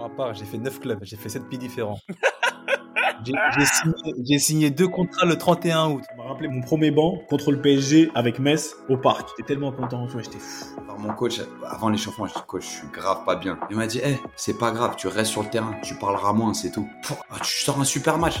ma part, j'ai fait 9 clubs, j'ai fait 7 pays différents. J'ai signé, deux contrats le 31 août. Ça m'a rappelé mon premier banc contre le PSG avec Metz au parc. J'étais tellement content, tu vois, j'étais fou. Alors mon coach, avant l'échauffement, je dis coach, je suis grave pas bien. Il m'a dit, hé, c'est pas grave, tu restes sur le terrain, tu parleras moins, c'est tout. Ah, tu sors un super match.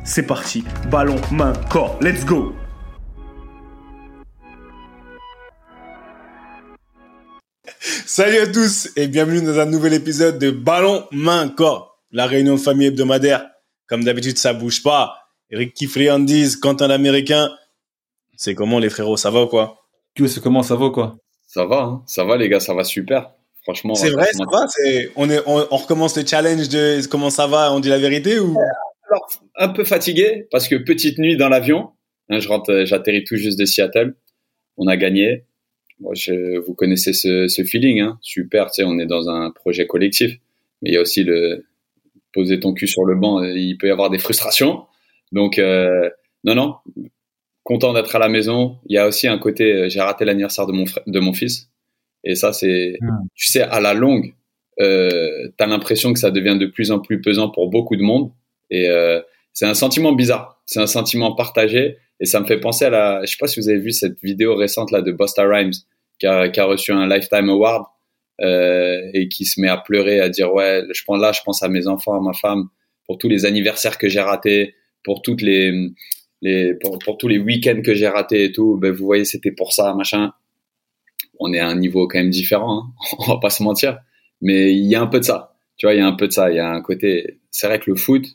c'est parti. Ballon, main, corps. Let's go Salut à tous et bienvenue dans un nouvel épisode de Ballon, main, corps. La réunion de famille hebdomadaire. Comme d'habitude, ça bouge pas. Ricky Friandise, Quentin l'américain. C'est comment les frérots, ça va ou quoi? C'est comment ça va quoi? Ça va, hein. ça va les gars, ça va super. Franchement, c'est vrai, ça va. On est, on, recommence le challenge de comment ça va. On dit la vérité ou? Alors, un peu fatigué parce que petite nuit dans l'avion. Hein, je rentre, j'atterris tout juste de Seattle. On a gagné. Moi, je, vous connaissez ce, ce feeling, hein. super. Tu sais, on est dans un projet collectif, mais il y a aussi le poser ton cul sur le banc. Il peut y avoir des frustrations. Donc, euh, non, non, content d'être à la maison. Il y a aussi un côté, euh, j'ai raté l'anniversaire de mon de mon fils, et ça c'est, hmm. tu sais, à la longue, euh, t'as l'impression que ça devient de plus en plus pesant pour beaucoup de monde, et euh, c'est un sentiment bizarre, c'est un sentiment partagé, et ça me fait penser à la, je sais pas si vous avez vu cette vidéo récente là de Busta Rhymes qui a, qui a reçu un Lifetime Award euh, et qui se met à pleurer, à dire ouais, je prends là, je pense à mes enfants, à ma femme, pour tous les anniversaires que j'ai ratés, pour toutes les les, pour, pour tous les week-ends que j'ai ratés et tout, ben vous voyez, c'était pour ça, machin. On est à un niveau quand même différent, hein. on va pas se mentir. Mais il y a un peu de ça. Tu vois, il y a un peu de ça. Il y a un côté. C'est vrai que le foot,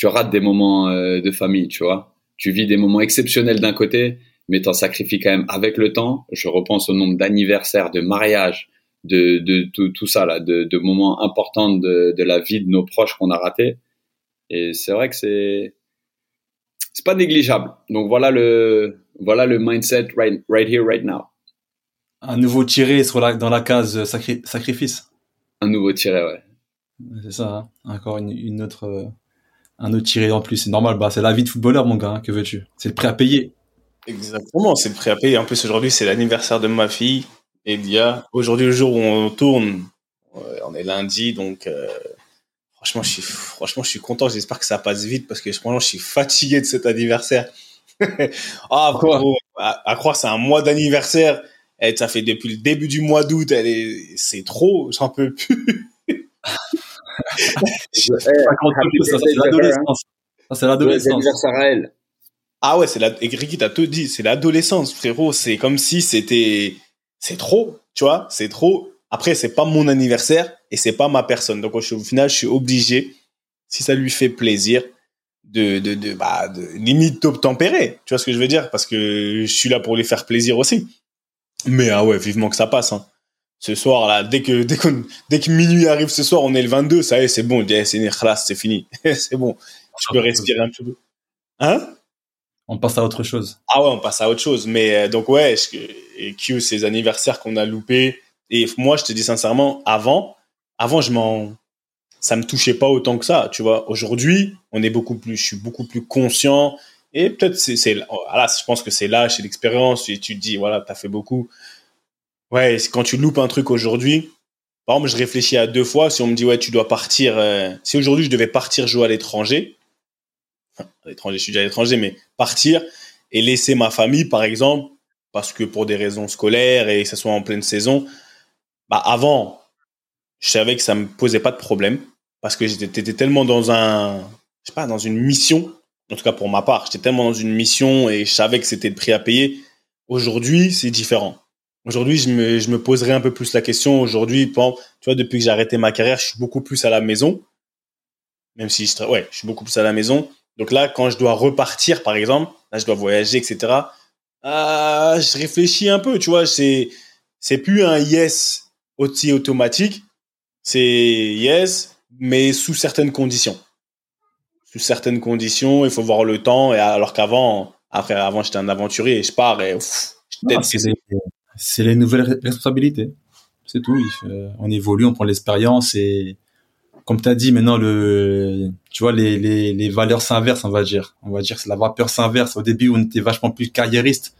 tu rates des moments euh, de famille, tu vois. Tu vis des moments exceptionnels d'un côté, mais t'en sacrifies quand même avec le temps. Je repense au nombre d'anniversaires, de mariages, de, de tout, tout ça là, de, de moments importants de, de la vie de nos proches qu'on a ratés. Et c'est vrai que c'est c'est pas négligeable. Donc voilà le voilà le mindset right, right here right now. Un nouveau tiré sur la, dans la case sacrifice. Un nouveau tiré, ouais. C'est ça. Hein. Encore une, une, autre euh, un autre tiré en plus. C'est normal. Bah c'est la vie de footballeur, mon gars. Hein. que veux-tu? C'est le prêt à payer. Exactement. C'est le prêt à payer. En plus aujourd'hui c'est l'anniversaire de ma fille, Elia. Aujourd'hui le jour où on tourne, on est lundi donc. Euh, Franchement, je suis, franchement, je suis content. J'espère que ça passe vite parce que franchement, je suis fatigué de cet anniversaire. ah, quoi à, croire, c'est un mois d'anniversaire. Et ça fait depuis le début du mois d'août. C'est trop. J'en peux plus. c'est l'adolescence. C'est l'adolescence. Ah ouais, c'est la, Ricky t'as tout dit. C'est l'adolescence, frérot. C'est comme si c'était, c'est trop. Tu vois, c'est trop. Après, c'est pas mon anniversaire et c'est pas ma personne. Donc, au final, je suis obligé, si ça lui fait plaisir, de, de, de, bah, de limite tempérer. Tu vois ce que je veux dire? Parce que je suis là pour lui faire plaisir aussi. Mais, ah ouais, vivement que ça passe, hein. Ce soir, là, dès que, dès, dès que minuit arrive ce soir, on est le 22, ça y est, c'est bon, c'est c'est fini. c'est bon. Je peux respirer un peu. Hein? On passe à autre chose. Ah ouais, on passe à autre chose. Mais, euh, donc, ouais, et Q, ces anniversaires qu'on a loupés, et moi, je te dis sincèrement, avant, avant, je m'en, ça me touchait pas autant que ça, tu vois. Aujourd'hui, on est beaucoup plus, je suis beaucoup plus conscient. Et peut-être c'est, voilà, je pense que c'est l'âge, c'est l'expérience. Et tu te dis, voilà, t'as fait beaucoup. Ouais, quand tu loupes un truc aujourd'hui, par exemple, je réfléchis à deux fois. Si on me dit, ouais, tu dois partir, euh, si aujourd'hui je devais partir jouer à l'étranger, enfin, à l'étranger, je suis déjà à l'étranger, mais partir et laisser ma famille, par exemple, parce que pour des raisons scolaires et que ce soit en pleine saison, bah avant, je savais que ça me posait pas de problème parce que j'étais tellement dans un, je sais pas, dans une mission. En tout cas pour ma part, j'étais tellement dans une mission et je savais que c'était le prix à payer. Aujourd'hui, c'est différent. Aujourd'hui, je me, je me poserai un peu plus la question. Aujourd'hui, tu vois, depuis que j'ai arrêté ma carrière, je suis beaucoup plus à la maison. Même si je, ouais, je suis beaucoup plus à la maison. Donc là, quand je dois repartir, par exemple, là, je dois voyager, etc. Ah, je réfléchis un peu, tu vois. C'est, c'est plus un yes aussi automatique. C'est yes, mais sous certaines conditions. Sous certaines conditions, il faut voir le temps. Et alors qu'avant, après, avant, j'étais un aventurier et je pars et c'est les nouvelles responsabilités. C'est tout. on évolue, on prend l'expérience et comme tu as dit maintenant le tu vois les, les, les valeurs s'inversent on va dire. On va dire que la vapeur s'inverse. Au début on était vachement plus carriériste.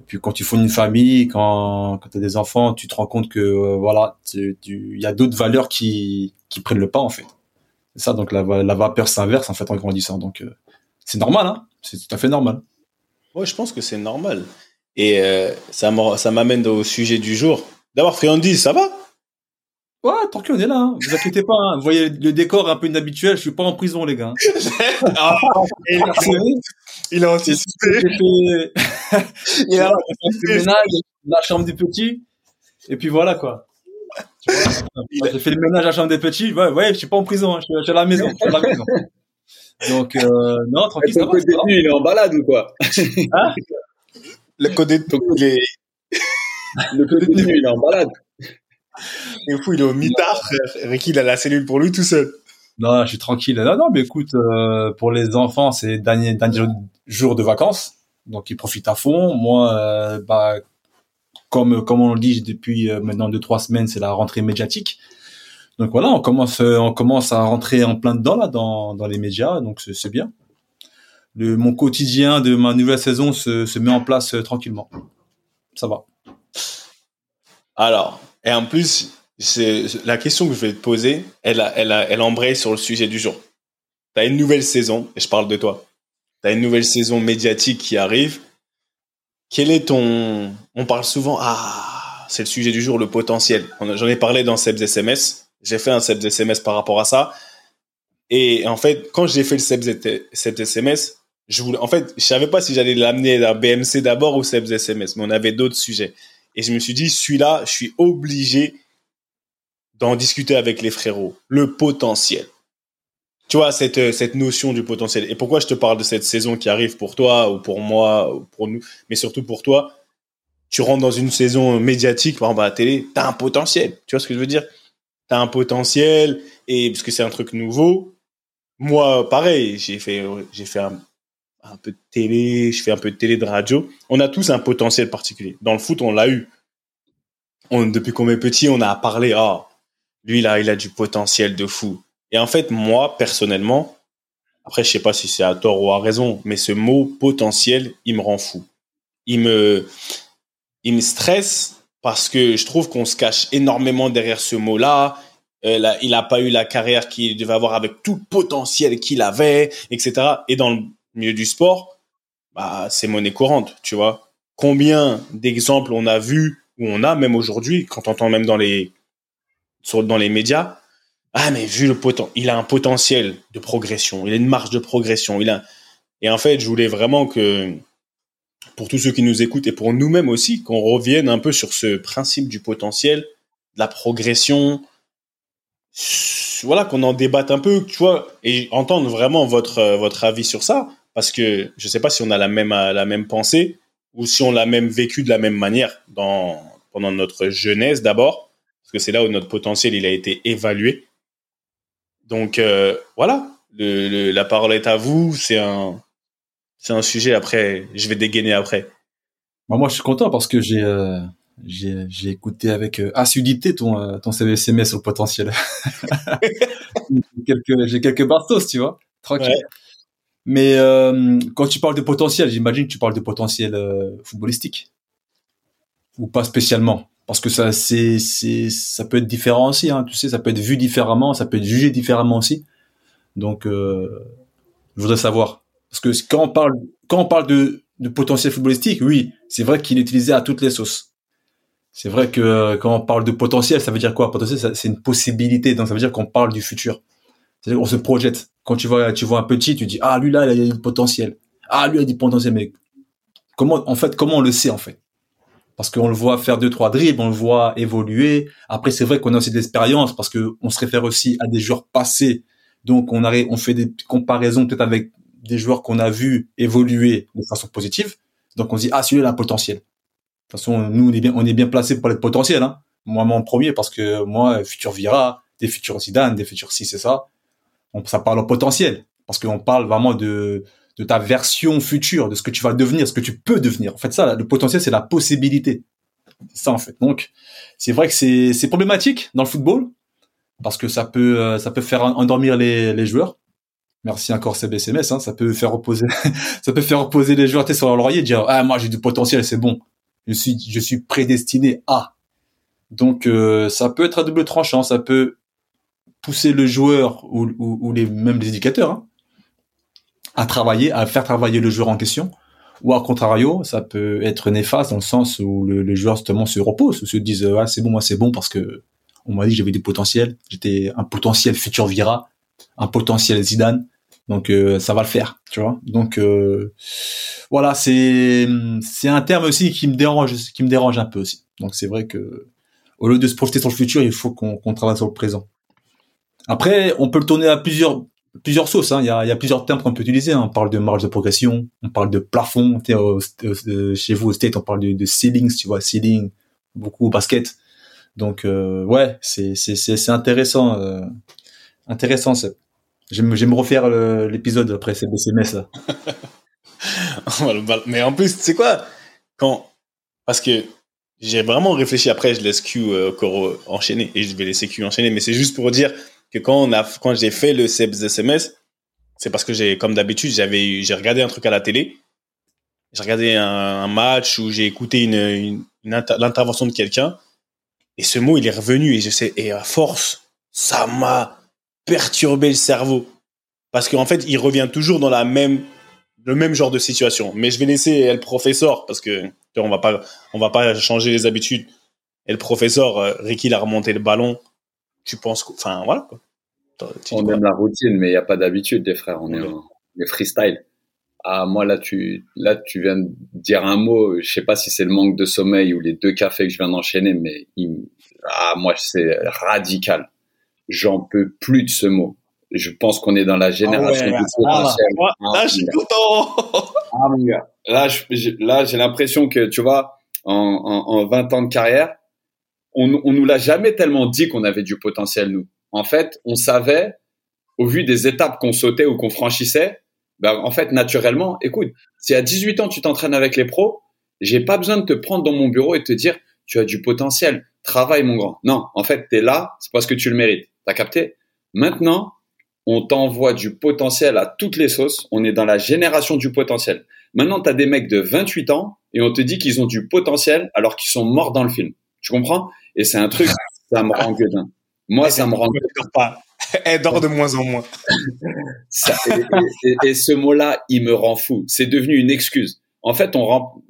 Et puis quand tu fondes une famille quand quand tu as des enfants tu te rends compte que euh, voilà il y a d'autres valeurs qui qui prennent le pas en fait. C'est ça donc la, la vapeur s'inverse en fait en grandissant. Donc euh, c'est normal hein. C'est tout à fait normal. Ouais je pense que c'est normal et euh, ça m'amène au sujet du jour d'abord friandise ça va? Ouais, tant qu'on est là, hein. vous inquiétez pas. Hein. Vous voyez le décor un peu inhabituel. Je suis pas en prison, les gars. ah, il a anticipé. il a anticipé. la chambre des petits. Et puis voilà quoi. J'ai fait le ménage à la chambre des petits. Ouais, ouais, je suis pas en prison. Hein. Je, suis, à la maison. Je suis à la maison. Donc euh, non, tranquille. Il est en balade ou quoi? Le code détenu, il est. Le code détenu, il est en balade. Et fou, il est au mitard, frère. Ricky, il a la cellule pour lui tout seul. Non, je suis tranquille. Non, non, mais écoute, euh, pour les enfants, c'est dernier, dernier jour de vacances. Donc, ils profitent à fond. Moi, euh, bah, comme, comme on le dit depuis euh, maintenant deux, trois semaines, c'est la rentrée médiatique. Donc voilà, on commence, on commence à rentrer en plein dedans, là, dans, dans les médias. Donc, c'est bien. Le, mon quotidien de ma nouvelle saison se, se met en place tranquillement. Ça va. Alors, et en plus, c'est la question que je vais te poser, elle, elle, elle embraye sur le sujet du jour. Tu as une nouvelle saison, et je parle de toi. Tu as une nouvelle saison médiatique qui arrive. Quel est ton... On parle souvent, ah, c'est le sujet du jour, le potentiel. J'en ai parlé dans Sebs SMS. J'ai fait un Sebs SMS par rapport à ça. Et en fait, quand j'ai fait le Sebs SMS, je voulais, en fait, je savais pas si j'allais l'amener à BMC d'abord ou Sebs SMS, mais on avait d'autres sujets. Et je me suis dit, celui-là, je suis obligé d'en discuter avec les frérots. Le potentiel. Tu vois, cette, euh, cette notion du potentiel. Et pourquoi je te parle de cette saison qui arrive pour toi ou pour moi ou pour nous, mais surtout pour toi, tu rentres dans une saison médiatique, par exemple à la télé, tu as un potentiel. Tu vois ce que je veux dire? Tu as un potentiel, et parce que c'est un truc nouveau. Moi, pareil, j'ai fait, j'ai fait un, un peu de télé, je fais un peu de télé, de radio. On a tous un potentiel particulier. Dans le foot, on l'a eu. On, depuis qu'on est petit, on a parlé, ah, lui là, il a du potentiel de fou. Et en fait, moi, personnellement, après, je sais pas si c'est à tort ou à raison, mais ce mot potentiel, il me rend fou. Il me, il me stresse parce que je trouve qu'on se cache énormément derrière ce mot-là. Euh, il n'a pas eu la carrière qu'il devait avoir avec tout le potentiel qu'il avait, etc. Et dans le milieu du sport, bah, c'est monnaie courante, tu vois. Combien d'exemples on a vu, ou on a même aujourd'hui, quand on entend même dans les, dans les médias, ah, mais vu le potentiel, il a un potentiel de progression, il a une marge de progression, il a, et en fait, je voulais vraiment que, pour tous ceux qui nous écoutent et pour nous-mêmes aussi, qu'on revienne un peu sur ce principe du potentiel, de la progression, voilà, qu'on en débatte un peu, tu vois, et entendre vraiment votre, votre avis sur ça parce que je ne sais pas si on a la même, la même pensée ou si on l'a même vécu de la même manière dans, pendant notre jeunesse d'abord, parce que c'est là où notre potentiel il a été évalué. Donc euh, voilà, la parole est à vous. C'est un, c'est un sujet. Après, je vais dégainer après. moi, je suis content parce que j'ai euh, j'ai écouté avec euh, assiduité ton ton SMS au potentiel. j'ai quelques bastos, tu vois, tranquille. Mais euh, quand tu parles de potentiel, j'imagine que tu parles de potentiel euh, footballistique ou pas spécialement, parce que ça c'est c'est ça peut être différent aussi. Hein, tu sais, ça peut être vu différemment, ça peut être jugé différemment aussi. Donc, euh, je voudrais savoir parce que quand on parle quand on parle de de potentiel footballistique, oui, c'est vrai qu'il est utilisé à toutes les sauces. C'est vrai que quand on parle de potentiel, ça veut dire quoi? Potentiel, c'est une possibilité, donc ça veut dire qu'on parle du futur. C'est-à-dire se projette. Quand tu vois, tu vois un petit, tu dis, ah, lui là, il a du potentiel. Ah, lui a du potentiel, mais comment, en fait, comment on le sait, en fait? parce qu'on le voit faire deux trois dribbles, on le voit évoluer. Après, c'est vrai qu'on a aussi de l'expérience parce que on se réfère aussi à des joueurs passés. Donc, on on fait des comparaisons peut-être avec des joueurs qu'on a vus évoluer de façon positive. Donc, on se dit ah celui-là a un potentiel. De toute façon, nous on est bien, on est bien placé pour de potentiel. Hein. Moi, mon premier parce que moi, futur Vira, des futurs Zidane, des futurs si c'est ça. On, ça parle au potentiel parce qu'on parle vraiment de de ta version future, de ce que tu vas devenir, ce que tu peux devenir. En fait, ça, le potentiel, c'est la possibilité. C'est ça, en fait. Donc, c'est vrai que c'est, c'est problématique dans le football, parce que ça peut, euh, ça peut faire endormir les, les joueurs. Merci encore CBCMS, hein, ça peut faire reposer, ça peut faire reposer les joueurs sur leur laurier, dire, ah, moi, j'ai du potentiel, c'est bon. Je suis, je suis prédestiné à. Donc, euh, ça peut être à double tranchant, ça peut pousser le joueur ou, ou, ou les, même les éducateurs, hein, à travailler, à faire travailler le joueur en question. Ou à contrario, ça peut être néfaste dans le sens où le, joueur justement se repose, ou se dise ah c'est bon moi c'est bon parce que on m'a dit que j'avais du potentiel, j'étais un potentiel futur Vira, un potentiel Zidane, donc euh, ça va le faire, tu vois. Donc euh, voilà, c'est c'est un terme aussi qui me dérange, qui me dérange un peu aussi. Donc c'est vrai que au lieu de se projeter sur le futur, il faut qu'on travaille sur le présent. Après, on peut le tourner à plusieurs plusieurs sauces. Hein. Il, y a, il y a plusieurs termes qu'on peut utiliser. Hein. On parle de marge de progression, on parle de plafond. chez vous au state, on parle de, de ceilings, tu vois, ceiling, beaucoup au basket. Donc euh, ouais, c'est c'est c'est intéressant, euh, intéressant. Je vais me refaire l'épisode après ces SMS là. Mais en plus, tu sais quoi? Quand parce que j'ai vraiment réfléchi après, je laisse Q euh, encore enchaîner et je vais laisser Q enchaîner. Mais c'est juste pour dire que quand j'ai fait le SMS, c'est parce que comme d'habitude, j'avais, j'ai regardé un truc à la télé. J'ai regardé un, match où j'ai écouté une, l'intervention de quelqu'un. Et ce mot, il est revenu et je sais, et à force, ça m'a perturbé le cerveau. Parce qu'en fait, il revient toujours dans la même, le même genre de situation. Mais je vais laisser le professeur parce que, on va pas, on va pas changer les habitudes. Et le professeur, Ricky, il a remonté le ballon tu penses, enfin voilà. Quoi. on aime la routine, mais il n'y a pas d'habitude, des frères. On est en freestyle. Ah, moi, là, tu, là, tu viens de dire un mot. Je sais pas si c'est le manque de sommeil ou les deux cafés que je viens d'enchaîner, mais ah, moi, c'est radical. J'en peux plus de ce mot. Je pense qu'on est dans la génération ah du potentiel. là, je suis content. ah, Là, là, j'ai l'impression que, tu vois, en, en, en 20 ans de carrière, on, on nous l'a jamais tellement dit qu'on avait du potentiel, nous. En fait, on savait, au vu des étapes qu'on sautait ou qu'on franchissait, ben, en fait, naturellement, écoute, si à 18 ans tu t'entraînes avec les pros, j'ai pas besoin de te prendre dans mon bureau et te dire, tu as du potentiel, travaille mon grand. Non, en fait, tu es là, c'est parce que tu le mérites. T'as capté? Maintenant, on t'envoie du potentiel à toutes les sauces. On est dans la génération du potentiel. Maintenant, tu as des mecs de 28 ans et on te dit qu'ils ont du potentiel alors qu'ils sont morts dans le film. Tu comprends? Et c'est un truc, ça me rend gueudin. Moi, ça me rend pas. Elle dort de moins en moins. et, ce mot-là, il me rend fou. C'est devenu une excuse. En fait, on rend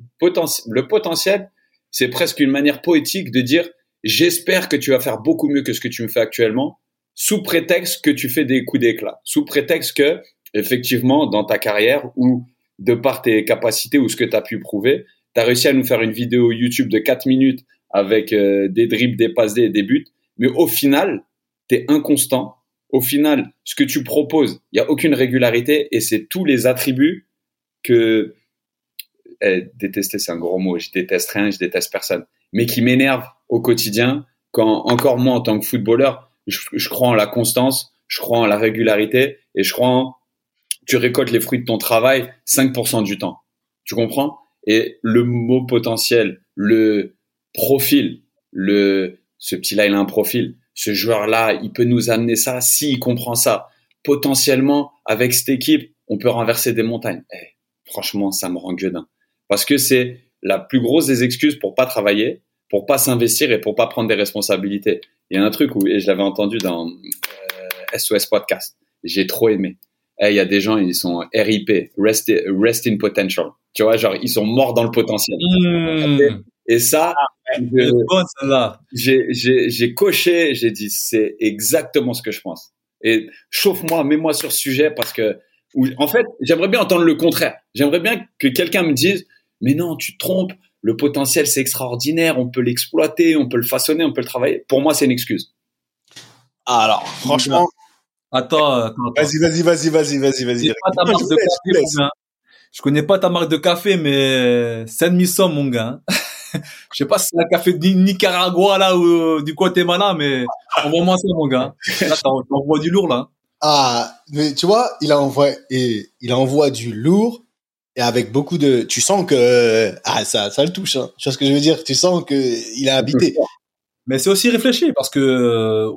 le potentiel, c'est presque une manière poétique de dire j'espère que tu vas faire beaucoup mieux que ce que tu me fais actuellement, sous prétexte que tu fais des coups d'éclat, sous prétexte que effectivement dans ta carrière ou de par tes capacités ou ce que tu as pu prouver, tu as réussi à nous faire une vidéo YouTube de 4 minutes avec euh, des dribbles, des passes des buts. Mais au final, tu es inconstant. Au final, ce que tu proposes, il n'y a aucune régularité et c'est tous les attributs que eh, détester, c'est un gros mot. Je déteste rien, je déteste personne, mais qui m'énerve au quotidien. Quand encore moi en tant que footballeur, je, crois en la constance, je crois en la régularité et je crois en tu récoltes les fruits de ton travail 5% du temps. Tu comprends? Et le mot potentiel, le profil. Le, ce petit-là, il a un profil. Ce joueur-là, il peut nous amener ça s'il comprend ça. Potentiellement, avec cette équipe, on peut renverser des montagnes. Eh, franchement, ça me rend gueudin. Parce que c'est la plus grosse des excuses pour pas travailler, pour pas s'investir et pour pas prendre des responsabilités. Il y a un truc où, et je l'avais entendu dans SOS euh, Podcast, j'ai trop aimé. Eh, il y a des gens, ils sont RIP, rest, rest in potential. Tu vois, genre, ils sont morts dans le potentiel. Mmh. Et ça, j'ai coché, j'ai dit, c'est exactement ce que je pense. Et chauffe-moi, mets-moi sur ce sujet parce que, en fait, j'aimerais bien entendre le contraire. J'aimerais bien que quelqu'un me dise, mais non, tu te trompes. le potentiel c'est extraordinaire, on peut l'exploiter, on peut le façonner, on peut le travailler. Pour moi, c'est une excuse. Alors, franchement. Attends, Vas-y, vas-y, vas-y, vas-y, vas-y, vas-y. Je connais pas ta marque de café, mais Saint Mission, mon gars. Je sais pas si c'est un café du Nicaragua là ou euh, du Guatemala, mais envoie-moi ça, mon gars. Là, t'envoies du lourd là. Ah, mais tu vois, il envoie et il envoie du lourd et avec beaucoup de. Tu sens que ah ça, ça le touche. Hein. Tu vois ce que je veux dire? Tu sens que il a habité. Mais c'est aussi réfléchi parce que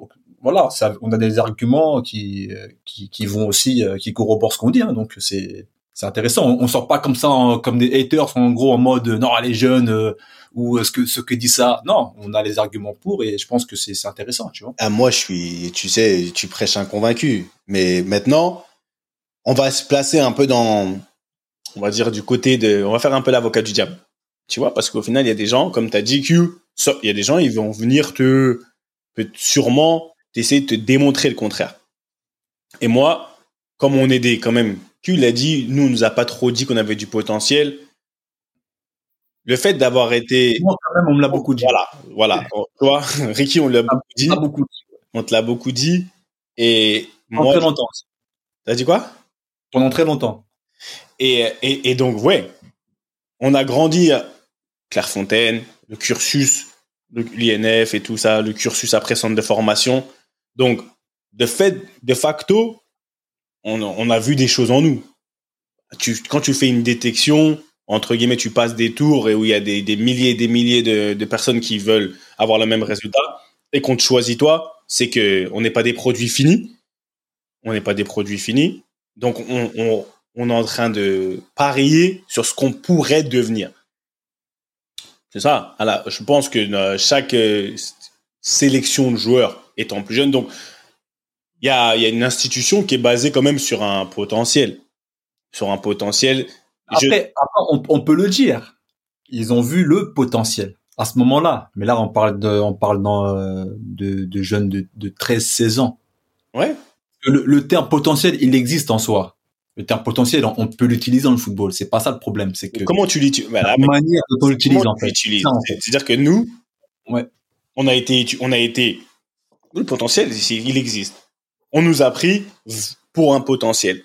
voilà, ça, on a des arguments qui qui, qui vont aussi qui corroborent ce qu'on dit. Hein, donc c'est c'est intéressant. On, on, sort pas comme ça comme des haters en gros en mode non les jeunes euh, ou ce que ce que dit ça. Non, on a les arguments pour et je pense que c'est intéressant, tu vois. Ah, moi je suis, tu sais, tu prêches un convaincu. Mais maintenant, on va se placer un peu dans, on va dire du côté de, on va faire un peu l'avocat du diable, tu vois, parce qu'au final il y a des gens comme tu as dit Q, il y a des gens ils vont venir te, sûrement essayer de te démontrer le contraire. Et moi, comme on est des quand même il a dit, nous, on nous a pas trop dit qu'on avait du potentiel. Le fait d'avoir été. Moi, quand même, on me l'a beaucoup dit. Voilà, voilà. Toi, Ricky, on l'a beaucoup dit. beaucoup On te l'a beaucoup dit. Et Pendant moi. très longtemps. T'as dit quoi? Pendant très longtemps. Et, et, et donc, ouais, on a grandi à Clairefontaine, le cursus, l'INF et tout ça, le cursus après centre de formation. Donc, de fait, de facto, on, a vu des choses en nous. quand tu fais une détection, entre guillemets, tu passes des tours et où il y a des, milliers et des milliers de, personnes qui veulent avoir le même résultat et qu'on te choisit toi, c'est que on n'est pas des produits finis. On n'est pas des produits finis. Donc, on, est en train de parier sur ce qu'on pourrait devenir. C'est ça. je pense que euh, chaque euh, sélection de joueurs étant plus jeune, donc il y a, y a une institution qui est basée quand même sur un potentiel. Sur un potentiel. Après, on, peut le dire. Ils ont vu le potentiel à ce moment-là. Mais là, on parle de, on parle dans, euh, de, de, jeunes de, de 13-16 ans. Ouais. Le, le, terme potentiel, il existe en soi. Le terme potentiel, on, peut l'utiliser dans le football. C'est pas ça le problème. C'est que comment tu l'utilises La manière dont on l'utilise en fait. C'est-à-dire que nous, ouais. on a été, on a été. Le potentiel, il existe on nous a pris pour un potentiel.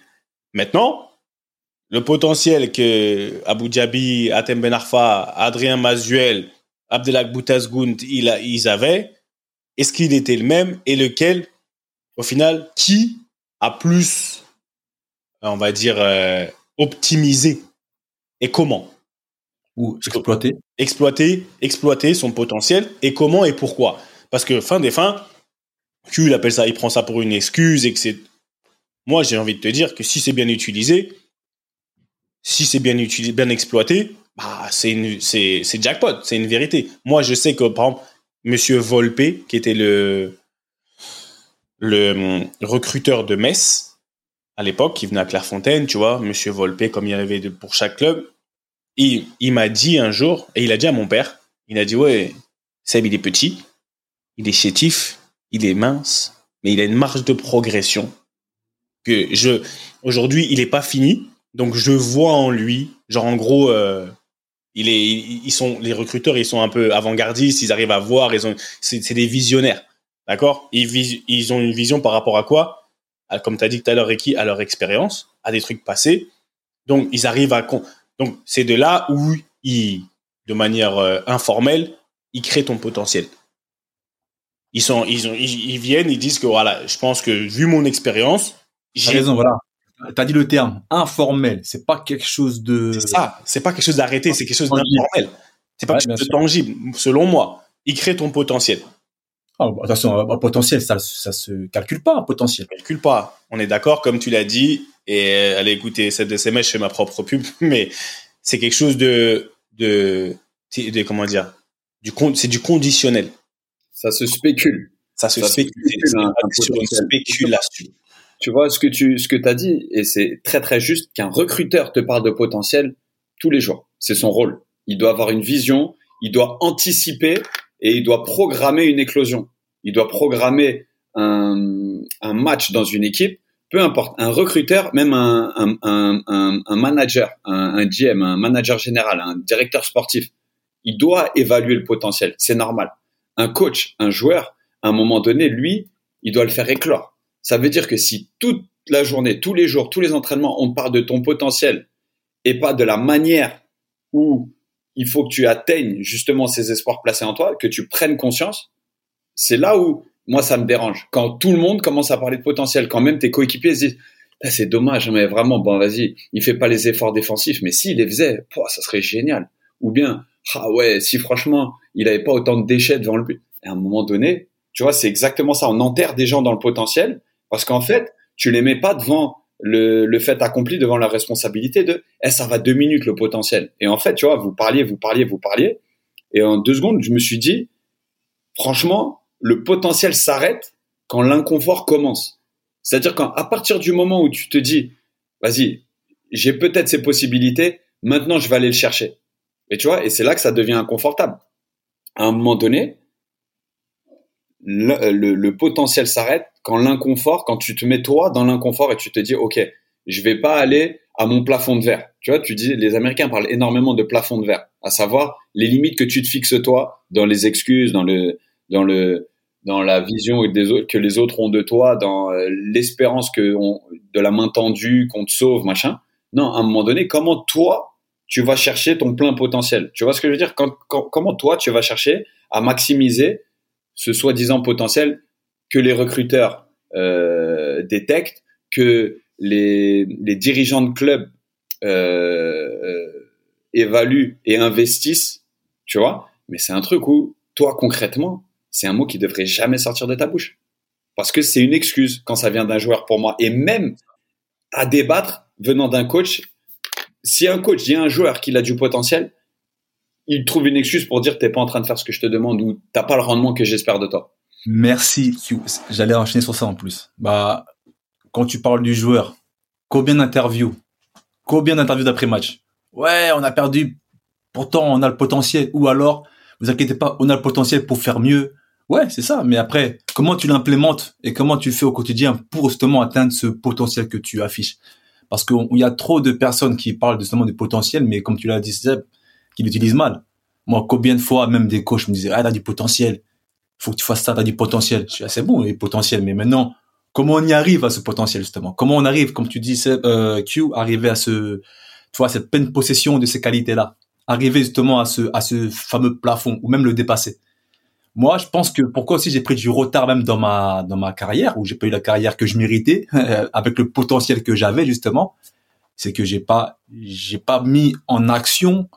Maintenant, le potentiel que Abu Dhabi, Atem Ben Arfa, Adrien Mazuel, Abdelak Boutazgoun, ils avaient, est-ce qu'il était le même et lequel, au final, qui a plus, on va dire, euh, optimisé et comment? Ou exploiter Exploiter, exploiter son potentiel et comment et pourquoi? Parce que fin des fins, Q, il appelle ça, il prend ça pour une excuse et. Moi, j'ai envie de te dire que si c'est bien utilisé, si c'est bien utilisé, bien exploité, bah, c'est c'est, c'est jackpot, c'est une vérité. Moi, je sais que, par exemple, Monsieur Volpe, qui était le, le hum, recruteur de Metz, à l'époque, qui venait à Clairefontaine, tu vois, Monsieur Volpe, comme il y avait pour chaque club, il, il m'a dit un jour, et il a dit à mon père, il a dit, ouais, Seb, il est petit, il est chétif, il est mince, mais il a une marge de progression que je aujourd'hui il est pas fini, donc je vois en lui, genre en gros, euh, il est, ils sont les recruteurs, ils sont un peu avant-gardistes, ils arrivent à voir, ils ont, c'est des visionnaires, d'accord? Ils, ils ont une vision par rapport à quoi? Comme tu as dit tout à l'heure, Ricky, à leur expérience, à des trucs passés, donc ils arrivent à donc c'est de là où ils, de manière euh, informelle, ils créent ton potentiel ils sont, ils ont, ils, viennent, ils disent que voilà, je pense que vu mon expérience, j'ai raison, voilà. T'as dit le terme informel. C'est pas quelque chose de. C'est ça. C'est pas quelque chose d'arrêté. C'est quelque chose d'informel. C'est pas quelque chose de tangible. Selon moi, il crée ton potentiel. Ah, bah, attention, un potentiel, ça, ça se calcule pas, un potentiel. Calcule pas. On est d'accord, comme tu l'as dit. Et allez écouter cette de ces je fais ma propre pub, mais c'est quelque chose de, de, de comment dire, du c'est du conditionnel. Ça se spécule. Ça se spécule. sur une spéculation. Tu vois ce que tu ce que as dit et c'est très très juste qu'un recruteur te parle de potentiel tous les jours. C'est son rôle. Il doit avoir une vision, il doit anticiper et il doit programmer une éclosion. Il doit programmer un, un match dans une équipe, peu importe. Un recruteur, même un, un, un, un manager, un, GM, un manager général, un directeur sportif, il doit évaluer le potentiel. C'est normal. Un coach, un joueur, à un moment donné, lui, il doit le faire éclore. Ça veut dire que si toute la journée, tous les jours, tous les entraînements, on parle de ton potentiel et pas de la manière où il faut que tu atteignes justement ces espoirs placés en toi, que tu prennes conscience, c'est là où moi ça me dérange. Quand tout le monde commence à parler de potentiel, quand même tes coéquipiers se disent ah, c'est dommage, mais vraiment, bon, vas-y, il fait pas les efforts défensifs, mais s'il les faisait, ça serait génial. Ou bien, ah ouais, si franchement, il avait pas autant de déchets devant but. à un moment donné, tu vois, c'est exactement ça. On enterre des gens dans le potentiel parce qu'en fait, tu les mets pas devant le, fait accompli, devant la responsabilité de, eh, ça va deux minutes le potentiel. Et en fait, tu vois, vous parliez, vous parliez, vous parliez. Et en deux secondes, je me suis dit, franchement, le potentiel s'arrête quand l'inconfort commence. C'est-à-dire qu'à partir du moment où tu te dis, vas-y, j'ai peut-être ces possibilités, maintenant je vais aller le chercher. Et tu vois, et c'est là que ça devient inconfortable. À un moment donné, le, potentiel s'arrête quand l'inconfort, quand tu te mets toi dans l'inconfort et tu te dis, OK, je vais pas aller à mon plafond de verre. Tu vois, tu dis, les Américains parlent énormément de plafond de verre, à savoir les limites que tu te fixes toi dans les excuses, dans le, dans le, dans la vision des autres, que les autres ont de toi, dans euh, l'espérance que de la main tendue, qu'on te sauve, machin. Non, à un moment donné, comment toi, tu vas chercher ton plein potentiel Tu vois ce que je veux dire? Comment toi, tu vas chercher à maximiser ce soi-disant potentiel que les recruteurs euh, détectent, que les, dirigeants de clubs euh, euh, évaluent et investissent, tu vois? Mais c'est un truc où, toi, concrètement, c'est un mot qui devrait jamais sortir de ta bouche. Parce que c'est une excuse quand ça vient d'un joueur pour moi. Et même à débattre venant d'un coach, si un coach dit à un joueur qu'il a du potentiel, il trouve une excuse pour dire t'es pas en train de faire ce que je te demande ou t'as pas le rendement que j'espère de toi. Merci. J'allais enchaîner sur ça en plus. Bah, quand tu parles du joueur, combien d'interviews, combien d'interviews d'après match? Ouais, on a perdu. Pourtant, on a le potentiel. Ou alors, vous inquiétez pas, on a le potentiel pour faire mieux. Ouais, c'est ça. Mais après, comment tu l'implémentes et comment tu fais au quotidien pour justement atteindre ce potentiel que tu affiches? Parce qu'il y a trop de personnes qui parlent justement du potentiel, mais comme tu l'as dit, Seb, qui l'utilisent mal. Moi, combien de fois, même des coachs me disaient, ah, t'as du potentiel. Faut que tu fasses ça, t'as du potentiel. Je suis assez bon, il potentiel. Mais maintenant, comment on y arrive à ce potentiel, justement? Comment on arrive, comme tu dis, euh, Q, arriver à ce, tu vois, cette pleine possession de ces qualités-là? Arriver justement à ce, à ce fameux plafond ou même le dépasser moi, je pense que pourquoi aussi j'ai pris du retard même dans ma dans ma carrière où j'ai pas eu la carrière que je méritais avec le potentiel que j'avais justement, c'est que j'ai pas j'ai pas mis en action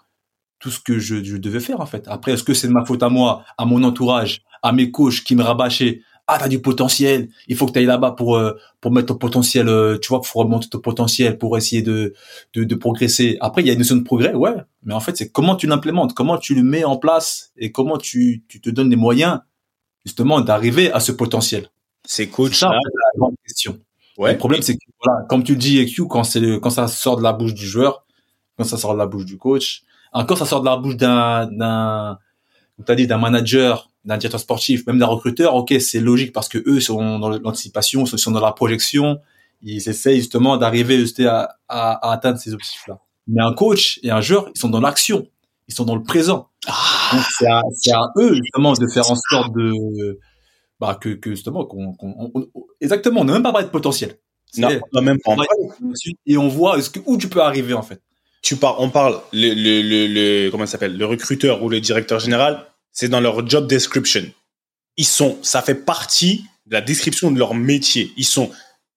tout ce que je, je devais faire en fait. Après, est-ce que c'est de ma faute à moi, à mon entourage, à mes coachs qui me rabâchaient ah t'as du potentiel, il faut que tu ailles là-bas pour euh, pour mettre ton potentiel, euh, tu vois, pour remonter ton potentiel, pour essayer de, de, de progresser. Après il y a une notion de progrès, ouais, mais en fait c'est comment tu l'implémentes, comment tu le mets en place et comment tu tu te donnes les moyens justement d'arriver à ce potentiel. C'est cool. Ça, la grande question. Ouais. Le problème c'est que voilà, comme tu le dis EQ quand c'est quand ça sort de la bouche du joueur, quand ça sort de la bouche du coach, encore ça sort de la bouche d'un d'un as dit d'un manager d'un directeur sportif, même d'un recruteur, ok, c'est logique parce que eux sont dans l'anticipation, sont dans la projection, ils essayent justement d'arriver à, à, atteindre ces objectifs-là. Mais un coach et un joueur, ils sont dans l'action, ils sont dans le présent. Ah. c'est à, à, eux justement de faire en sorte de bah, que, que justement qu'on, exactement, on n'a même pas parlé de potentiel. Non, on même pas et on voit ce que, où tu peux arriver en fait. Tu parles, on parle le, le, le, le comment ça s'appelle, le recruteur ou le directeur général c'est dans leur job description. Ils sont, ça fait partie de la description de leur métier. Ils sont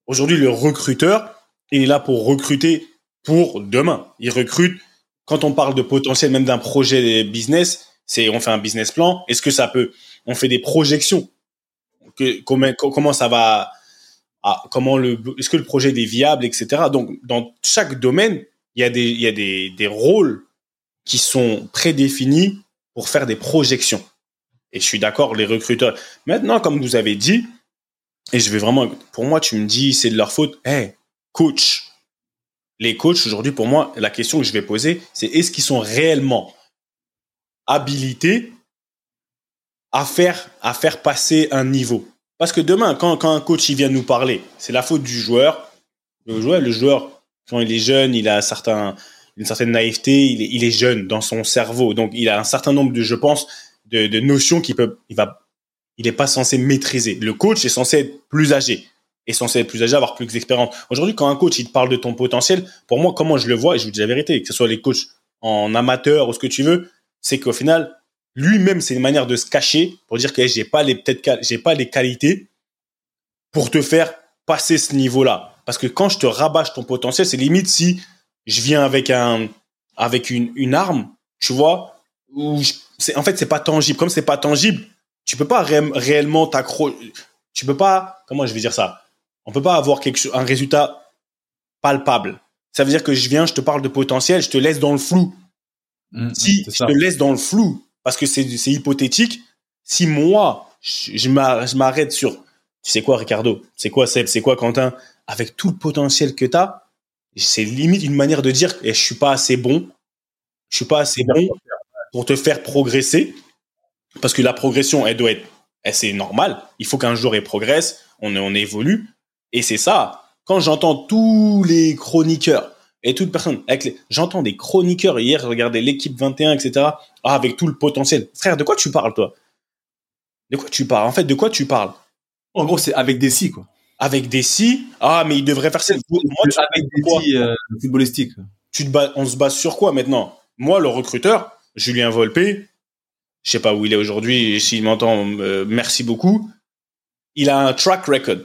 aujourd'hui le recruteur il est là pour recruter pour demain. Il recrute quand on parle de potentiel même d'un projet business, c'est on fait un business plan. Est-ce que ça peut On fait des projections? Que, comment, comment ça va ah, Comment le Est-ce que le projet est viable, etc. Donc dans chaque domaine, il y a des il y a des, des rôles qui sont prédéfinis pour faire des projections. Et je suis d'accord, les recruteurs. Maintenant, comme vous avez dit, et je vais vraiment, pour moi, tu me dis, c'est de leur faute. Hey, coach. Les coachs, aujourd'hui, pour moi, la question que je vais poser, c'est est-ce qu'ils sont réellement habilités à faire, à faire passer un niveau? Parce que demain, quand, quand un coach il vient nous parler, c'est la faute du joueur. Le joueur, le joueur, quand il est jeune, il a certains, une certaine naïveté, il est, jeune dans son cerveau, donc il a un certain nombre de, je pense, de, notions qu'il peut, il va, il est pas censé maîtriser. Le coach est censé être plus âgé, est censé être plus âgé, avoir plus d'expérience. Aujourd'hui, quand un coach il te parle de ton potentiel, pour moi, comment je le vois, et je vous dis la vérité, que ce soit les coachs en amateur ou ce que tu veux, c'est qu'au final, lui-même, c'est une manière de se cacher pour dire que j'ai pas les peut-être j'ai pas les qualités pour te faire passer ce niveau-là. Parce que quand je te rabâche ton potentiel, c'est limite si je viens avec un avec une, une arme, tu vois, où c'est en fait c'est pas tangible. Comme c'est pas tangible, tu peux pas réellement t'accrocher. Tu peux pas comment je vais dire ça? On peut pas avoir quelque un résultat palpable. Ça veut dire que je viens, je te parle de potentiel, je te laisse dans le flou. Mmh, si je te laisse dans le flou, parce que c'est hypothétique, si moi, je, m'arrête sur, tu sais quoi, Ricardo, c'est quoi, Seb, c'est quoi, Quentin, avec tout le potentiel que tu as, c'est limite une manière de dire, eh, je suis pas assez bon, je suis pas assez bon pour te faire progresser, parce que la progression, elle doit être, c'est normal. Il faut qu'un jour, elle progresse, on, évolue, et c'est ça. Quand j'entends tous les chroniqueurs et toute personne, avec j'entends des chroniqueurs hier, regardez l'équipe 21, etc. Ah, avec tout le potentiel. Frère, de quoi tu parles, toi? De quoi tu parles? En fait, de quoi tu parles? En gros, c'est avec des si, quoi. Avec des si Ah, mais il devrait faire ça. avec des si euh, footballistiques. Tu te on se base sur quoi maintenant? Moi, le recruteur, Julien Volpe, je sais pas où il est aujourd'hui, s'il m'entend, euh, merci beaucoup. Il a un track record.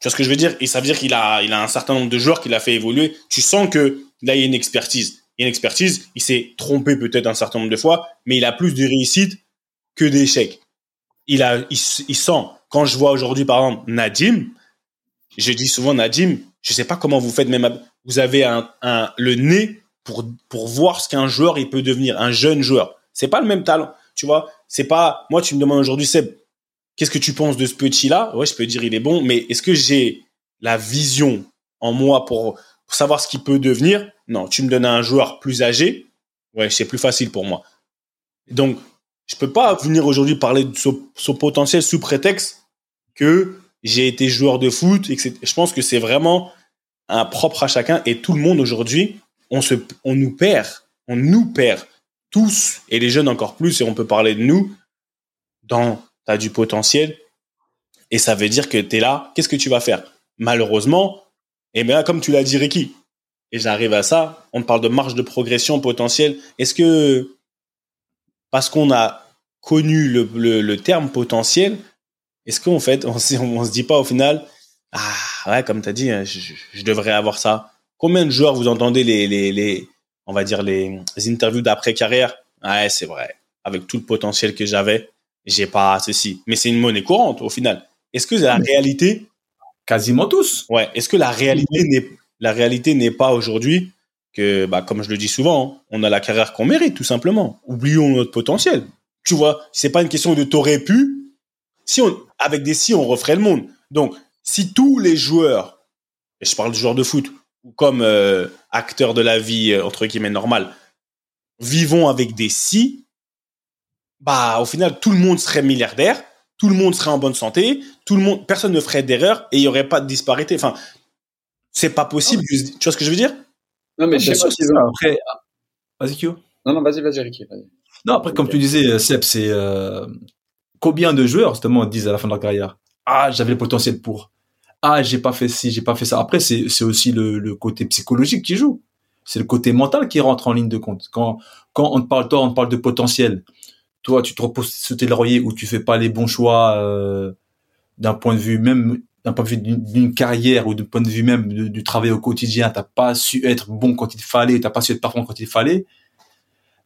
Tu vois ce que je veux dire? Et ça veut dire qu'il a, il a un certain nombre de joueurs qu'il a fait évoluer. Tu sens que là, il y a une expertise. Il y a une expertise. Il s'est trompé peut-être un certain nombre de fois, mais il a plus de réussite que d'échecs. Il a, il, sent. Quand je vois aujourd'hui, par exemple, Nadim, je dis souvent Nadim, je sais pas comment vous faites, même vous avez le nez pour voir ce qu'un joueur il peut devenir, un jeune joueur. C'est pas le même talent, tu vois. C'est pas moi. Tu me demandes aujourd'hui, Seb, qu'est-ce que tu penses de ce petit-là? Ouais, je peux dire il est bon, mais est-ce que j'ai la vision en moi pour, savoir ce qu'il peut devenir? Non, tu me donnes un joueur plus âgé, ouais, c'est plus facile pour moi. Donc, je peux pas venir aujourd'hui parler de son, potentiel sous prétexte que j'ai été joueur de foot et que je pense que c'est vraiment un propre à chacun et tout le monde aujourd'hui, on se, on nous perd, on nous perd tous et les jeunes encore plus et on peut parler de nous dans tu as du potentiel et ça veut dire que tu es là, qu'est-ce que tu vas faire? Malheureusement, et bien comme tu l'as dit Ricky, et j'arrive à ça, on parle de marge de progression potentielle. Est-ce que parce qu'on a connu le, terme potentiel, est-ce qu'en fait, on, on, se dit pas au final, ah ouais, comme tu as dit, hein, je, devrais avoir ça. Combien de joueurs vous entendez les, les, les on va dire les, les interviews d'après carrière Ouais, c'est vrai. Avec tout le potentiel que j'avais, j'ai pas ceci. Mais c'est une monnaie courante au final. Est-ce que la réalité Quasiment tous. Ouais. Est-ce que la réalité n'est la réalité n'est pas aujourd'hui que, bah, comme je le dis souvent, on a la carrière qu'on mérite tout simplement. Oublions notre potentiel. Tu vois, c'est pas une question de t'aurais pu. Si on, avec des si, on referait le monde. Donc, si tous les joueurs, et je parle de joueurs de foot, ou comme euh, acteurs de la vie euh, entre guillemets normale, vivons avec des si, bah au final tout le monde serait milliardaire, tout le monde serait en bonne santé, tout le monde, personne ne ferait d'erreur et il y aurait pas de disparité. Enfin, c'est pas possible. tu vois ce que je veux dire? Non mais je sais pas après. Vas-y Kyo. Non non vas-y vas-y Ricky. non après comme tu disais Seb c'est euh, combien de joueurs justement disent à la fin de leur carrière ah j'avais le potentiel pour. Ah j'ai pas fait ci j'ai pas fait ça après c'est aussi le, côté psychologique qui joue. C'est le côté mental qui rentre en ligne de compte. Quand on te parle toi on te parle de potentiel. Toi, tu te reposes sur tes lauriers où tu fais pas les bons choix euh, d'un point de vue même d'un point de vue d'une carrière ou d'un point de vue même du, travail au quotidien, t'as pas su être bon quand il fallait, t'as pas su être parfait quand il fallait.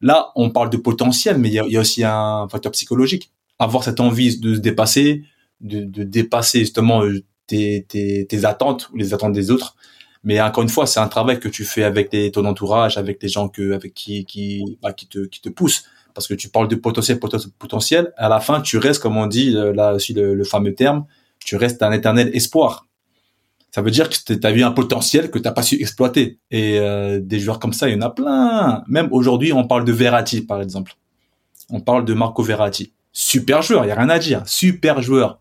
Là, on parle de potentiel, mais il y a, aussi un facteur psychologique. Avoir cette envie de se dépasser, de, dépasser justement euh, tes, tes, tes, attentes ou les attentes des autres. Mais encore une fois, c'est un travail que tu fais avec ton entourage, avec les gens avec qui, bah, qui te, poussent parce que tu parles de potentiel, potentiel. À la fin, tu restes, comme on dit euh, là aussi le, fameux terme, tu restes un éternel espoir. Ça veut dire que tu as eu un potentiel que tu n'as pas su exploiter. Et euh, des joueurs comme ça, il y en a plein. Même aujourd'hui, on parle de Verratti, par exemple. On parle de Marco Verratti. Super joueur, il y a rien à dire. Super joueur.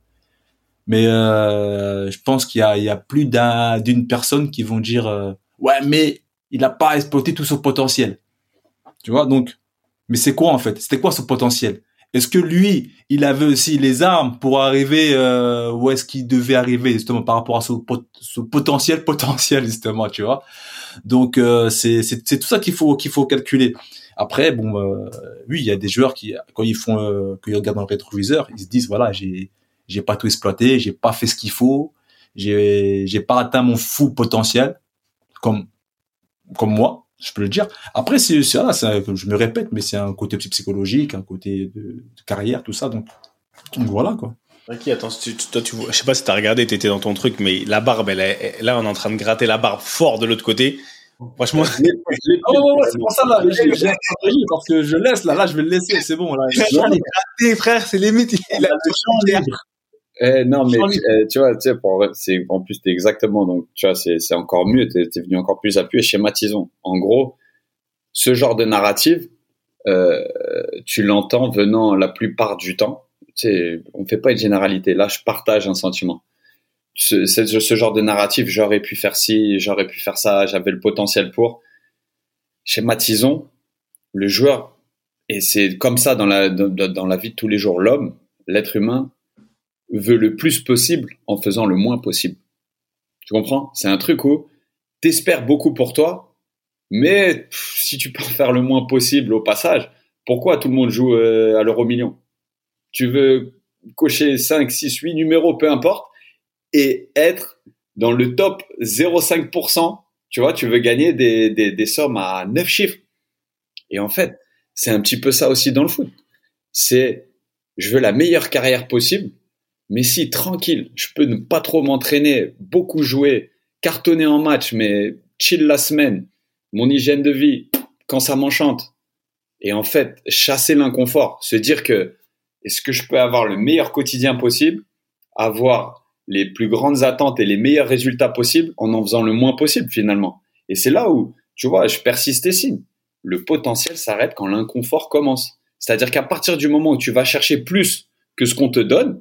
Mais euh, je pense qu'il y a, plus d'une personne qui vont dire ouais, mais il n'a pas exploité tout son potentiel. Tu vois, donc, mais c'est quoi en fait? C'était quoi son potentiel? Est-ce que lui, il avait aussi les armes pour arriver euh, où est-ce qu'il devait arriver justement par rapport à son, potentiel potentiel justement, tu vois? Donc euh, c'est c'est tout ça qu'il faut qu'il faut calculer. Après, bon, euh, oui, il y a des joueurs qui quand ils font euh, quand ils regardent dans le rétroviseur, ils se disent voilà, j'ai j'ai pas tout exploité, j'ai pas fait ce qu'il faut, j'ai j'ai pas atteint mon fou potentiel comme comme moi, je peux le dire. Après, c'est, là, je me répète, mais c'est un côté psychologique, un côté de, carrière, tout ça. Donc, voilà, quoi. Ok, attends, tu, toi, tu vois, je sais pas si t'as regardé, t'étais dans ton truc, mais la barbe, elle est, là, on est en train de gratter la barbe fort de l'autre côté. Franchement. oh, ouais, c'est pour ça, là, j'ai, parce que je laisse, là, là, je vais le laisser, c'est bon, là. gratté, frère, c'est limite, il a. Eh, non, mais eh, tu, vois, tu sais, pour, c'est, en plus, t'es exactement, donc, tu vois, c'est, c'est encore mieux, t'es, es venu encore plus appuyer, schématisons. En gros, ce genre de narrative, euh, tu l'entends venant la plupart du temps. Tu sais, on fait pas une généralité. Là, je partage un sentiment. Ce, ce genre de narrative, j'aurais pu faire ci, j'aurais pu faire ça, j'avais le potentiel pour. Schématisons, le joueur, et c'est comme ça dans la, dans, la vie de tous les jours, l'homme, l'être humain, veut le plus possible en faisant le moins possible. Tu comprends? C'est un truc où t'espères beaucoup pour toi, mais si tu peux faire le moins possible au passage, pourquoi tout le monde joue euh, à l'euro million? Tu veux cocher 5, 6, 8 numéros, peu importe, et être dans le top 0,5%. Tu vois, tu veux gagner des, des, des sommes à 9 chiffres. Et en fait, c'est un petit peu ça aussi dans le foot. C'est, je veux la meilleure carrière possible, mais si, tranquille, je peux ne pas trop m'entraîner, beaucoup jouer, cartonner en match, mais chill la semaine, mon hygiène de vie, quand ça m'enchante. Et en fait, chasser l'inconfort, se dire que est-ce que je peux avoir le meilleur quotidien possible, avoir les plus grandes attentes et les meilleurs résultats possibles en en faisant le moins possible finalement. Et c'est là où, tu vois, je persiste et signe. Le potentiel s'arrête quand l'inconfort commence. C'est-à-dire qu'à partir du moment où tu vas chercher plus que ce qu'on te donne,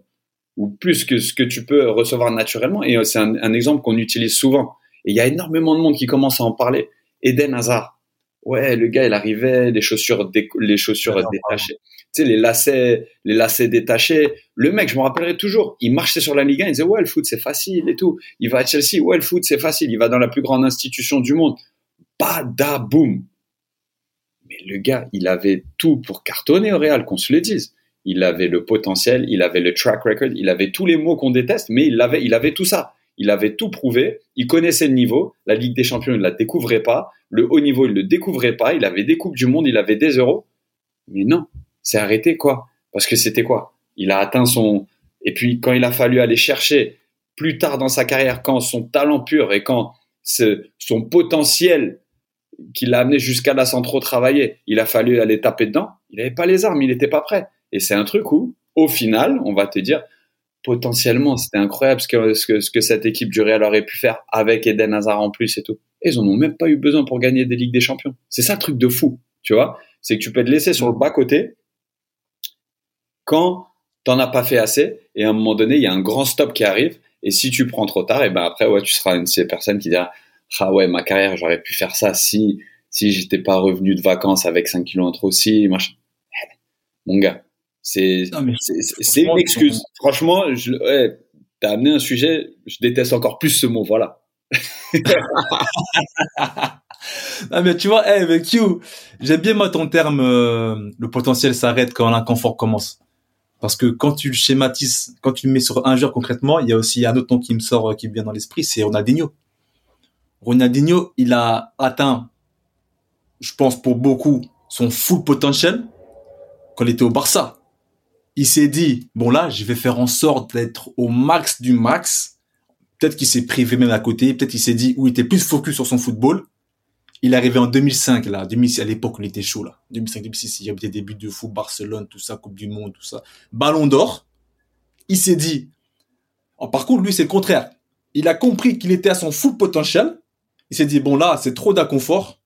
ou plus que ce que tu peux recevoir naturellement. Et euh, c'est un, exemple qu'on utilise souvent. Et il y a énormément de monde qui commence à en parler. Eden Hazard. Ouais, le gars, il arrivait, les chaussures, les chaussures détachées. Tu sais, les lacets, les lacets détachés. Le mec, je me rappellerai toujours, il marchait sur la Ligue 1, il disait, ouais, le foot, c'est facile et tout. Il va à Chelsea, ouais, le foot, c'est facile. Il va dans la plus grande institution du monde. Badaboum. Mais le gars, il avait tout pour cartonner au Real, qu'on se le dise il avait le potentiel, il avait le track record, il avait tous les mots qu'on déteste, mais il avait, il avait tout ça. Il avait tout prouvé, il connaissait le niveau, la Ligue des Champions, il ne la découvrait pas, le haut niveau, il ne le découvrait pas, il avait des Coupes du Monde, il avait des euros. Mais non, c'est arrêté quoi. Parce que c'était quoi? Il a atteint son... Et puis quand il a fallu aller chercher plus tard dans sa carrière, quand son talent pur et quand son potentiel qui l'a amené jusqu'à là sans trop travailler, il a fallu aller taper dedans, il n'avait pas les armes, il n'était pas prêt. Et c'est un truc où, au final, on va te dire, potentiellement, c'était incroyable ce que, ce que, cette équipe du Real aurait pu faire avec Eden Hazard en plus et tout. Et ils en ont même pas eu besoin pour gagner des Ligues des Champions. C'est ça le truc de fou, tu vois. C'est que tu peux te laisser sur le bas-côté quand t'en as pas fait assez et à un moment donné, il y a un grand stop qui arrive et si tu prends trop tard, et ben après, ouais, tu seras une de ces personnes qui dira, ah ouais, ma carrière, j'aurais pu faire ça si, si j'étais pas revenu de vacances avec 5 kilos en trop, si, machin. Mon gars, c'est c'est une excuse. Franchement, je, ouais, t'as amené un sujet, je déteste encore plus ce mot, voilà. ah mais tu vois, hey, avec you, j'aime bien moi ton terme, euh, le potentiel s'arrête quand l'inconfort commence. Parce que quand tu le schématises, quand tu le mets sur un joueur concrètement, il y a aussi un autre nom qui me sort, qui me vient dans l'esprit, c'est Ronaldinho. Ronaldinho, il a atteint, je pense pour beaucoup, son full potentiel quand il était au Barça il s'est dit, bon là, je vais faire en sorte d'être au max du max. Peut-être qu'il s'est privé même à côté. Peut-être qu'il s'est dit, où il était plus focus sur son football. Il est arrivé en 2005, là. 2006, à l'époque, il était chaud, là. 2005, 2006, il y avait des débuts de foot, Barcelone, tout ça, Coupe du Monde, tout ça. Ballon d'or. Il s'est dit, oh, par contre, lui, c'est le contraire. Il a compris qu'il était à son full potentiel. Il s'est dit, bon là, c'est trop d'inconfort.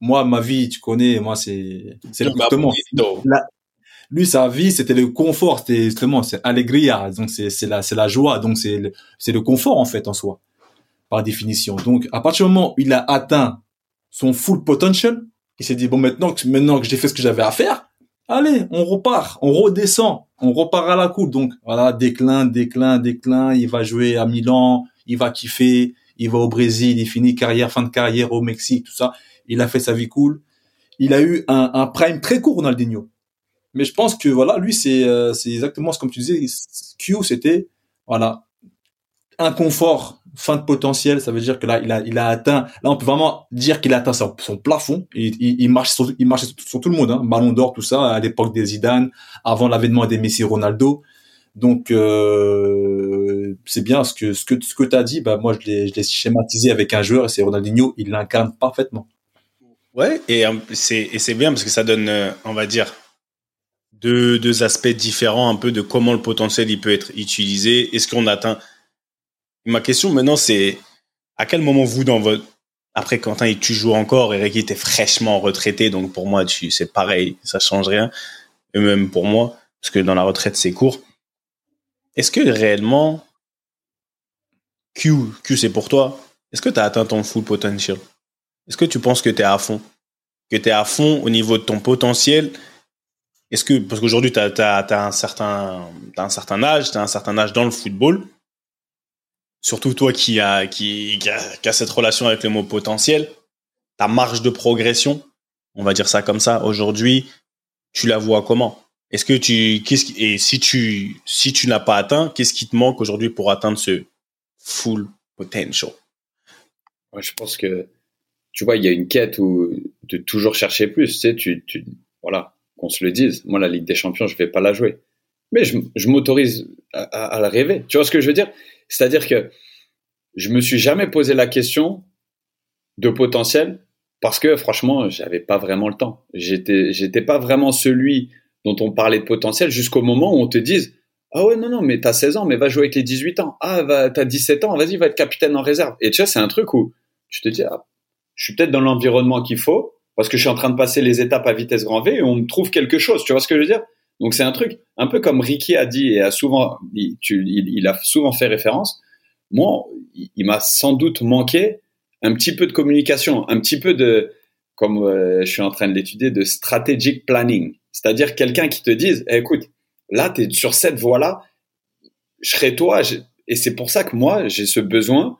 Moi, ma vie, tu connais, moi, c'est, c'est le lui sa vie c'était le confort c'était justement c'est alegria donc c'est c'est la c'est la joie donc c'est le, c'est le confort en fait en soi par définition donc à partir du moment où il a atteint son full potential. Il s'est dit bon maintenant que maintenant que j'ai fait ce que j'avais à faire, allez, on repart, on redescend, on repart à la coupe. Donc voilà, déclin, déclin, déclin. Il va jouer à Milan, il va kiffer, il va au Brésil, il finit carrière, fin de carrière au Mexique, tout ça. Il a fait sa vie cool. Il a eu un, un prime très court, Ronaldinho. Mais je pense que voilà, lui c'est euh, c'est exactement ce comme tu disais. Q c'était voilà un confort fin de potentiel, ça veut dire que là, il a, il a atteint, là, on peut vraiment dire qu'il a atteint son, plafond. Il, il, marche sur, il marche sur, tout le monde, hein. Ballon d'or, tout ça, à l'époque des Zidane, avant l'avènement des Messi Ronaldo. Donc, euh, c'est bien ce que, ce que, ce que t'as dit, bah, moi, je l'ai, schématisé avec un joueur c'est Ronaldinho, il l'incarne parfaitement. Ouais, et euh, c'est, bien parce que ça donne, on va dire, deux, deux aspects différents un peu de comment le potentiel il peut être utilisé. Est-ce qu'on atteint, Ma question maintenant, c'est à quel moment vous, dans votre. Après, Quentin, tu joues encore, Eric, il était fraîchement retraité, donc pour moi, tu, c'est pareil, ça change rien. Et même pour moi, parce que dans la retraite, c'est court. Est-ce que réellement, Q, Q, c'est pour toi, est-ce que tu as atteint ton full potential? Est-ce que tu penses que tu es à fond? Que tu es à fond au niveau de ton potentiel? Est-ce que, parce qu'aujourd'hui, tu as, un certain, un certain âge, tu as un certain âge dans le football. Surtout toi qui a, qui, a, cette relation avec le mot potentiel, ta marge de progression, on va dire ça comme ça, aujourd'hui, tu la vois comment? Est-ce que tu, qu'est-ce et si tu, si tu n'as pas atteint, qu'est-ce qui te manque aujourd'hui pour atteindre ce full potential? Moi, je pense que, tu vois, il y a une quête où de toujours chercher plus. Tu sais, tu, tu voilà, qu'on se le dise. Moi, la Ligue des Champions, je vais pas la jouer, mais je, m'autorise à, à, la rêver. Tu vois ce que je veux dire? C'est-à-dire que je me suis jamais posé la question de potentiel parce que franchement, j'avais pas vraiment le temps. J'étais, j'étais pas vraiment celui dont on parlait de potentiel jusqu'au moment où on te dise ah ouais non non mais t'as 16 ans mais va jouer avec les 18 ans ah t'as 17 ans vas-y va être capitaine en réserve et tu vois c'est un truc où tu te dis ah, je suis peut-être dans l'environnement qu'il faut parce que je suis en train de passer les étapes à vitesse grand V et on me trouve quelque chose tu vois ce que je veux dire? Donc c'est un truc un peu comme Ricky a dit et a souvent, il, a souvent fait référence. Moi, il, m'a sans doute manqué un petit peu de communication, un petit peu de, comme euh, je suis en train de l'étudier, de strategic planning. C'est-à-dire quelqu'un qui te dise, eh, écoute, là, tu es sur cette voie-là, je serai toi. Et c'est pour ça que moi, j'ai ce besoin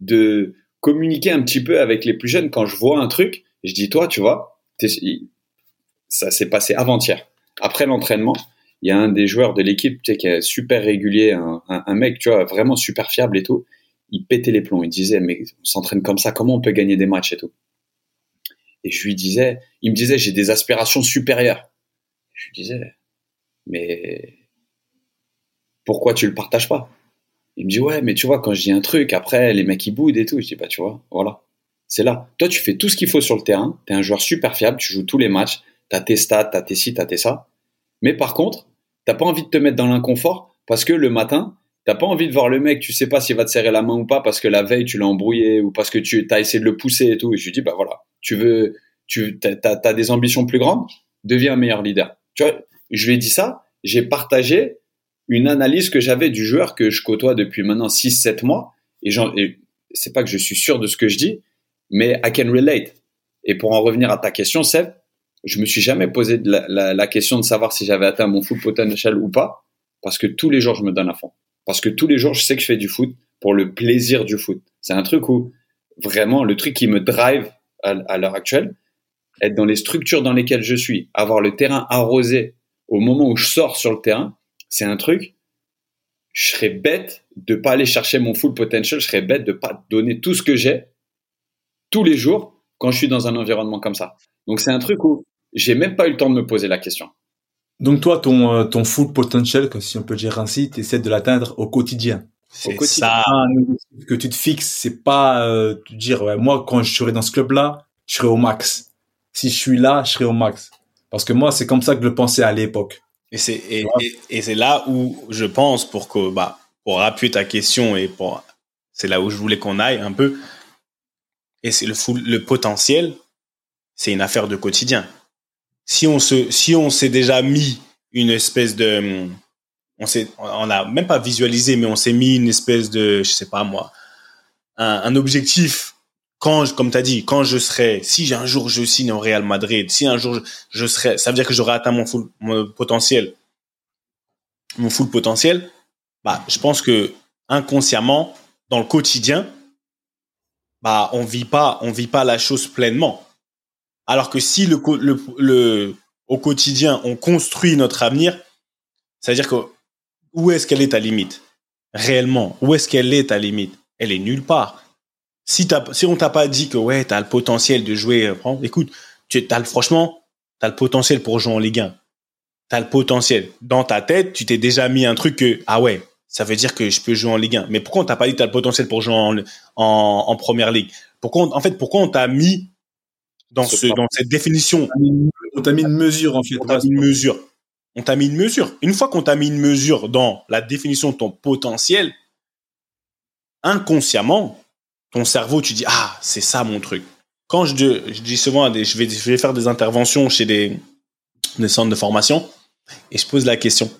de communiquer un petit peu avec les plus jeunes. Quand je vois un truc, je dis, toi, tu vois, ça s'est passé avant-hier après l'entraînement, il y a un des joueurs de l'équipe tu sais, qui est super régulier, un, mec, tu vois, vraiment super fiable et tout. Il pétait les plombs. Il disait, mais on s'entraîne comme ça, comment on peut gagner des matchs et tout? Et je lui disais, il me disait, j'ai des aspirations supérieures. Je lui disais, mais pourquoi tu le partages pas? Il me dit, ouais, mais tu vois, quand je dis un truc, après, les mecs, ils boudent et tout. Je dis, bah, tu vois, voilà. C'est là. Toi, tu fais tout ce qu'il faut sur le terrain. Tu es un joueur super fiable. Tu joues tous les matchs t'as tes stats, t'as tes ci, t'as tes ça. Mais par contre, t'as pas envie de te mettre dans l'inconfort parce que le matin, t'as pas envie de voir le mec, tu sais pas s'il va te serrer la main ou pas parce que la veille tu l'as embrouillé ou parce que tu as essayé de le pousser et tout. Et je lui dis, bah voilà, tu veux, tu as des ambitions plus grandes, deviens un meilleur leader. Tu vois, je lui ai dit ça, j'ai partagé une analyse que j'avais du joueur que je côtoie depuis maintenant 6-7 mois et, et c'est pas que je suis sûr de ce que je dis, mais I can relate. Et pour en revenir à ta question, Seb, je me suis jamais posé la, question de savoir si j'avais atteint mon full potential ou pas, parce que tous les jours je me donne à fond. Parce que tous les jours je sais que je fais du foot pour le plaisir du foot. C'est un truc où vraiment le truc qui me drive à, l'heure actuelle, être dans les structures dans lesquelles je suis, avoir le terrain arrosé au moment où je sors sur le terrain, c'est un truc. Je serais bête de pas aller chercher mon full potential. Je serais bête de pas donner tout ce que j'ai tous les jours quand je suis dans un environnement comme ça. Donc c'est un truc où j'ai même pas eu le temps de me poser la question. Donc toi, ton, euh, ton full potential, si on peut dire ainsi, tu essaies de l'atteindre au quotidien. C'est ça. Que tu te fixes, c'est pas euh, te dire, ouais, moi, quand je serai dans ce club-là, je serai au max. Si je suis là, je serai au max. Parce que moi, c'est comme ça que je le pensais à l'époque. Et c'est et, et, c'est là où je pense pour que bah pour appuyer ta question et pour c'est là où je voulais qu'on aille un peu. Et le potentiel, c'est une affaire de quotidien. Si on se, si on s'est déjà mis une espèce de, on s'est, on a même pas visualisé, mais on s'est mis une espèce de, je sais pas moi, un, objectif. Quand, comme tu as dit, quand je serai, si un jour je signe au Real Madrid, si un jour je, je serai, ça veut dire que j'aurai atteint mon full mon potentiel, mon full potentiel, bah, je pense que inconsciemment, dans le quotidien, bah, on vit pas, on vit pas la chose pleinement. Alors que si le, le, le au quotidien, on construit notre avenir, ça veut dire que où est-ce qu'elle est ta limite? Réellement, où est-ce qu'elle est ta limite? Elle est nulle part si, si on t'a pas dit que ouais, tu as le potentiel de jouer, euh, écoute, tu as franchement, tu as le potentiel pour jouer en Ligue 1. Tu as le potentiel. Dans ta tête, tu t'es déjà mis un truc que, ah ouais, ça veut dire que je peux jouer en Ligue 1. Mais pourquoi on t'a pas dit que tu as le potentiel pour jouer en, en, en Première Ligue? Pourquoi En fait, pourquoi on t'a mis dans, ce, dans cette définition? On t'a mis une mesure, en fait. On t'a mis une mesure. On t'a mis une mesure. Une fois qu'on t'a mis une mesure dans la définition de ton potentiel, inconsciemment, ton cerveau, tu dis ah c'est ça mon truc. Quand je, je dis souvent, des, je, vais, je vais faire des interventions chez des, des centres de formation et je pose la question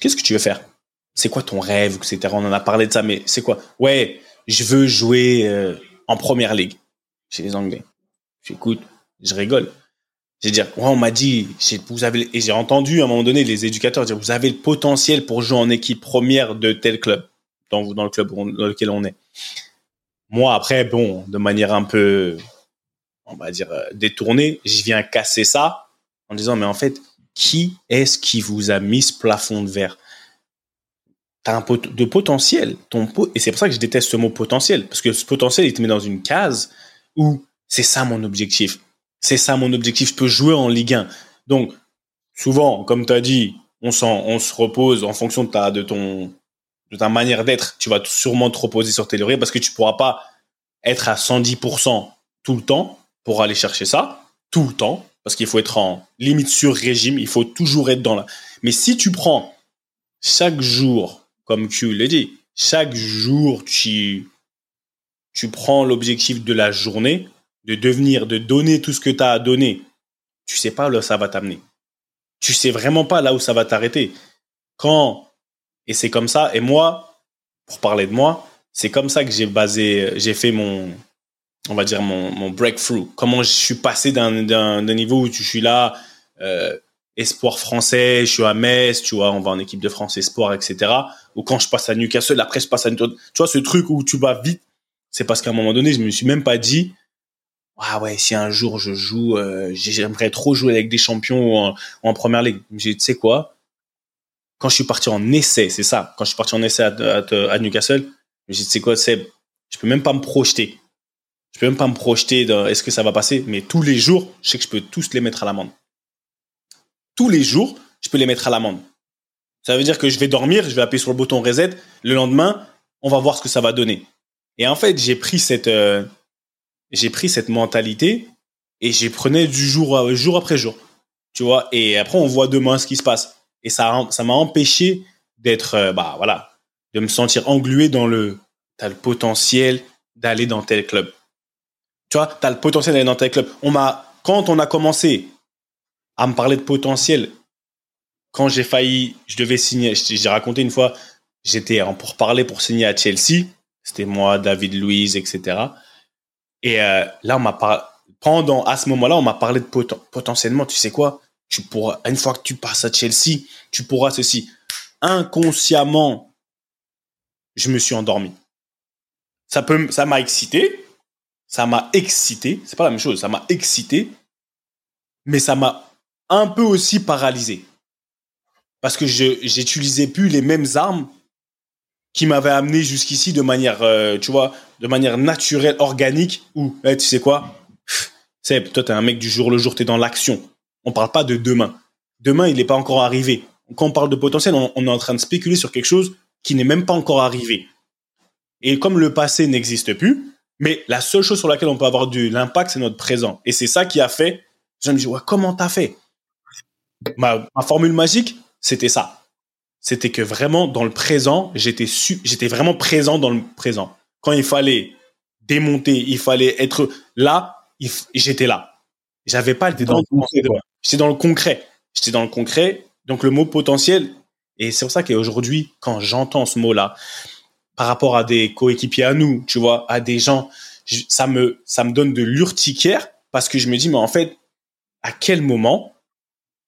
qu'est-ce que tu veux faire? C'est quoi ton rêve, etc. On en a parlé de ça, mais c'est quoi? Ouais, je veux jouer euh, en première ligue chez les Anglais. J'écoute, je rigole. Je vais dire, ouais, on m'a dit, et j'ai entendu à un moment donné les éducateurs dire, vous avez le potentiel pour jouer en équipe première de tel club, dans, dans le club dans lequel on est. Moi, après, bon, de manière un peu, on va dire, euh, détournée, je viens casser ça en disant, mais en fait, qui est-ce qui vous a mis ce plafond de verre? T'as un pot de potentiel. Ton et c'est pour ça que je déteste ce mot potentiel. Parce que ce potentiel, il te met dans une case où c'est ça mon objectif. C'est ça mon objectif. Je peux jouer en Ligue 1. Donc, souvent, comme tu as dit, on, on se repose en fonction de, ta, de ton de ta manière d'être, tu vas sûrement te reposer sur tes lauriers parce que tu pourras pas être à 110% tout le temps pour aller chercher ça, tout le temps, parce qu'il faut être en limite sur régime, il faut toujours être dans la... Mais si tu prends chaque jour, comme tu l'as dit, chaque jour, tu, tu prends l'objectif de la journée, de devenir, de donner tout ce que tu as à donner, tu sais pas là où ça va t'amener. Tu sais vraiment pas là où ça va t'arrêter. Quand et c'est comme ça. Et moi, pour parler de moi, c'est comme ça que j'ai basé, j'ai fait mon, on va dire mon, mon breakthrough. Comment je suis passé d'un niveau où je suis là, euh, espoir français, je suis à Metz, tu vois, on va en équipe de France espoir, etc. Ou quand je passe à Newcastle, après je passe à, tu vois, ce truc où tu vas vite, c'est parce qu'à un moment donné, je me suis même pas dit, ah ouais, si un jour je joue, euh, j'aimerais trop jouer avec des champions en, première ligue. J'ai, tu sais quoi, quand je suis parti en essai, c'est ça, quand je suis parti en essai à, Newcastle, suis dit, c'est quoi, Seb? Je peux même pas me projeter. Je peux même pas me projeter est-ce que ça va passer, mais tous les jours, je sais que je peux tous les mettre à l'amende. Tous les jours, je peux les mettre à l'amende. Ça veut dire que je vais dormir, je vais appuyer sur le bouton reset. Le lendemain, on va voir ce que ça va donner. Et en fait, j'ai pris cette, euh, j'ai pris cette mentalité et j'ai prenais du jour, jour après jour. Tu vois, et après, on voit demain ce qui se passe et ça ça m'a empêché d'être euh, bah voilà de me sentir englué dans le t'as le potentiel d'aller dans tel club tu vois t'as le potentiel d'aller dans tel club on m'a quand on a commencé à me parler de potentiel quand j'ai failli je devais signer j'ai raconté une fois j'étais en pour parler pour signer à Chelsea c'était moi David Louise etc et euh, là on m'a pendant à ce moment-là on m'a parlé de potentiellement tu sais quoi? Tu pourras, une fois que tu passes à Chelsea, tu pourras ceci. Inconsciemment, je me suis endormi. Ça peut, ça m'a excité. Ça m'a excité. C'est pas la même chose. Ça m'a excité. Mais ça m'a un peu aussi paralysé. Parce que j'utilisais plus les mêmes armes qui m'avaient amené jusqu'ici de manière, euh, tu vois, de manière naturelle, organique, ou, eh, tu sais quoi? Toi, t'es un mec du jour le jour, t'es dans l'action. On parle pas de demain. Demain, il n'est pas encore arrivé. Quand on parle de potentiel, on, est en train de spéculer sur quelque chose qui n'est même pas encore arrivé. Et comme le passé n'existe plus, mais la seule chose sur laquelle on peut avoir de l'impact, c'est notre présent. Et c'est ça qui a fait. Je me dis, comment t'as fait? Ma, formule magique, c'était ça. C'était que vraiment, dans le présent, j'étais j'étais vraiment présent dans le présent. Quand il fallait démonter, il fallait être là, j'étais là. J'avais pas dans, J'étais dans le concret. J'étais dans le concret. Donc le mot potentiel, et c'est pour ça qu'aujourd'hui, quand j'entends ce mot-là, par rapport à des coéquipiers à nous, tu vois, à des gens, ça me, ça me donne de l'urticaire parce que je me dis, mais en fait, à quel moment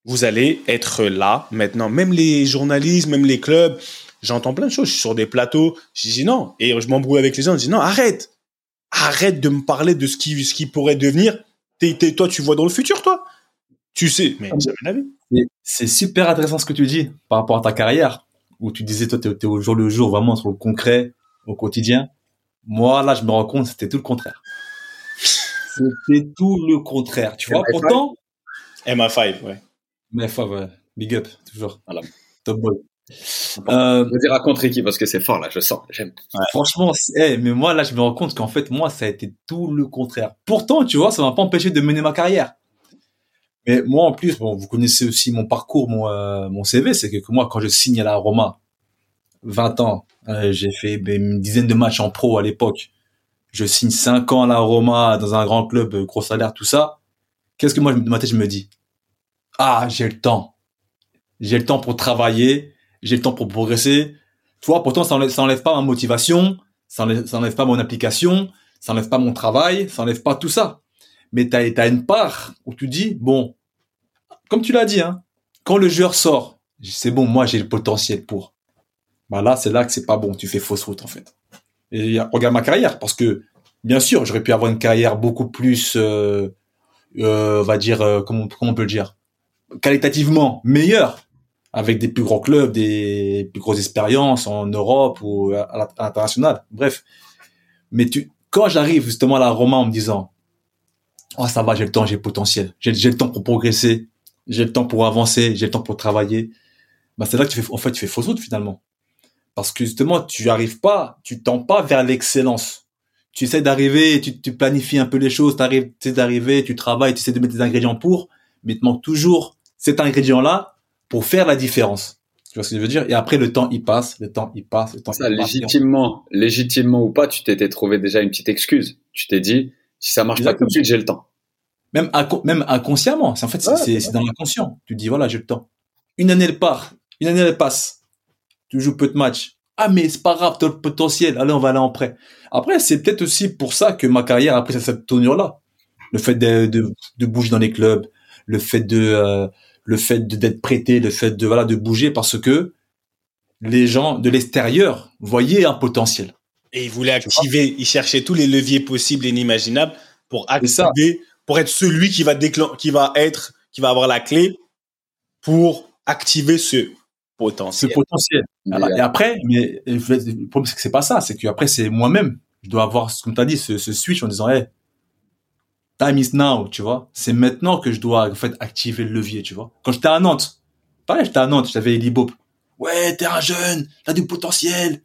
vous allez être là maintenant Même les journalistes, même les clubs, j'entends plein de choses. Je suis sur des plateaux, je dis non. Et je m'embrouille avec les gens, je dis non, arrête. Arrête de me parler de ce qui, ce qui pourrait devenir. toi, tu vois dans le futur, toi. Tu sais, mais C'est super intéressant ce que tu dis par rapport à ta carrière, où tu disais, toi, tu es, au jour le jour, vraiment sur le concret, au quotidien. Moi, là, je me rends compte, c'était tout le contraire. C'était tout le contraire. Tu vois, pourtant. MA5, ouais. MA5, ouais. Big up, toujours. Voilà. Top boy. Euh, Vas-y, raconte Ricky, parce que c'est fort, là, je sens. J'aime. Franchement, mais moi, là, je me rends compte qu'en fait, moi, ça a été tout le contraire. Pourtant, tu vois, ça m'a pas empêché de mener ma carrière. Mais moi, en plus, bon, vous connaissez aussi mon parcours, mon, euh, mon CV, c'est que, moi, quand je signe à la Roma, 20 ans, euh, j'ai fait ben, une dizaine de matchs en pro à l'époque. Je signe 5 ans à la Roma dans un grand club, gros salaire, tout ça. Qu'est-ce que moi, de ma tête, je me dis? Ah, j'ai le temps. J'ai le temps pour travailler, j'ai le temps pour progresser. Tu vois, pourtant, ça n'enlève pas ma motivation, ça n'enlève pas mon application, ça n'enlève pas mon travail, ça n'enlève pas tout ça. Mais tu as, une part où tu dis, bon, comme tu l'as dit, hein, quand le joueur sort, c'est bon, moi j'ai le potentiel pour. Bah là, c'est là que c'est pas bon, tu fais fausse route en fait. Regarde ma carrière, parce que bien sûr, j'aurais pu avoir une carrière beaucoup plus, euh, euh, on va dire, euh, comment on peut le dire, qualitativement meilleure, avec des plus gros clubs, des plus grosses expériences en Europe ou à l'international. Bref. Mais tu, quand j'arrive justement à la Roma en me disant, oh, ça va, j'ai le temps, j'ai le potentiel, j'ai le temps pour progresser, j'ai le temps pour avancer, j'ai le temps pour travailler, bah, c'est là que tu fais, en fait, tu fais fausse route finalement. Parce que justement, tu arrives pas, tu tends pas vers l'excellence. Tu essaies d'arriver, tu, tu planifies un peu les choses, tu essaies d'arriver, tu travailles, tu essaies de mettre des ingrédients pour, mais il te manque toujours cet ingrédient-là pour faire la différence. Tu vois ce que je veux dire? Et après, le temps, il passe, le temps, il passe, le temps, ça, légitimement, légitimement ou pas, tu t'étais trouvé déjà une petite excuse. Tu t'es dit, si ça marche pas tout de suite, j'ai le temps. Même, même inconsciemment. En fait, c'est dans l'inconscient. Tu dis, voilà, j'ai le temps. Une année, elle part. Une année, elle passe. Tu joues peu de matchs. Ah, mais c'est pas grave, as le potentiel. Allez, on va aller en prêt. Après, c'est peut-être aussi pour ça que ma carrière a pris cette tournure-là. Le fait de, de, bouger dans les clubs, le fait de, euh, le fait d'être prêté, le fait de voilà de bouger parce que les gens de l'extérieur voyaient un potentiel. Et ils voulaient activer, ils cherchaient tous les leviers possibles et inimaginables pour activer, pour être celui qui va qui va être, qui va avoir la clé pour activer ce potentiel. Ce potentiel. et après, mais le problème c'est que c'est pas ça, c'est que après c'est moi-même. Je dois avoir, comme tu as dit, ce, switch en disant, hey, time is now, tu vois. C'est maintenant que je dois, en fait, activer le levier, tu vois. Quand j'étais à Nantes, pareil, j'étais à Nantes, j'avais Eli Bob. Ouais, t'es un jeune, t'as du potentiel.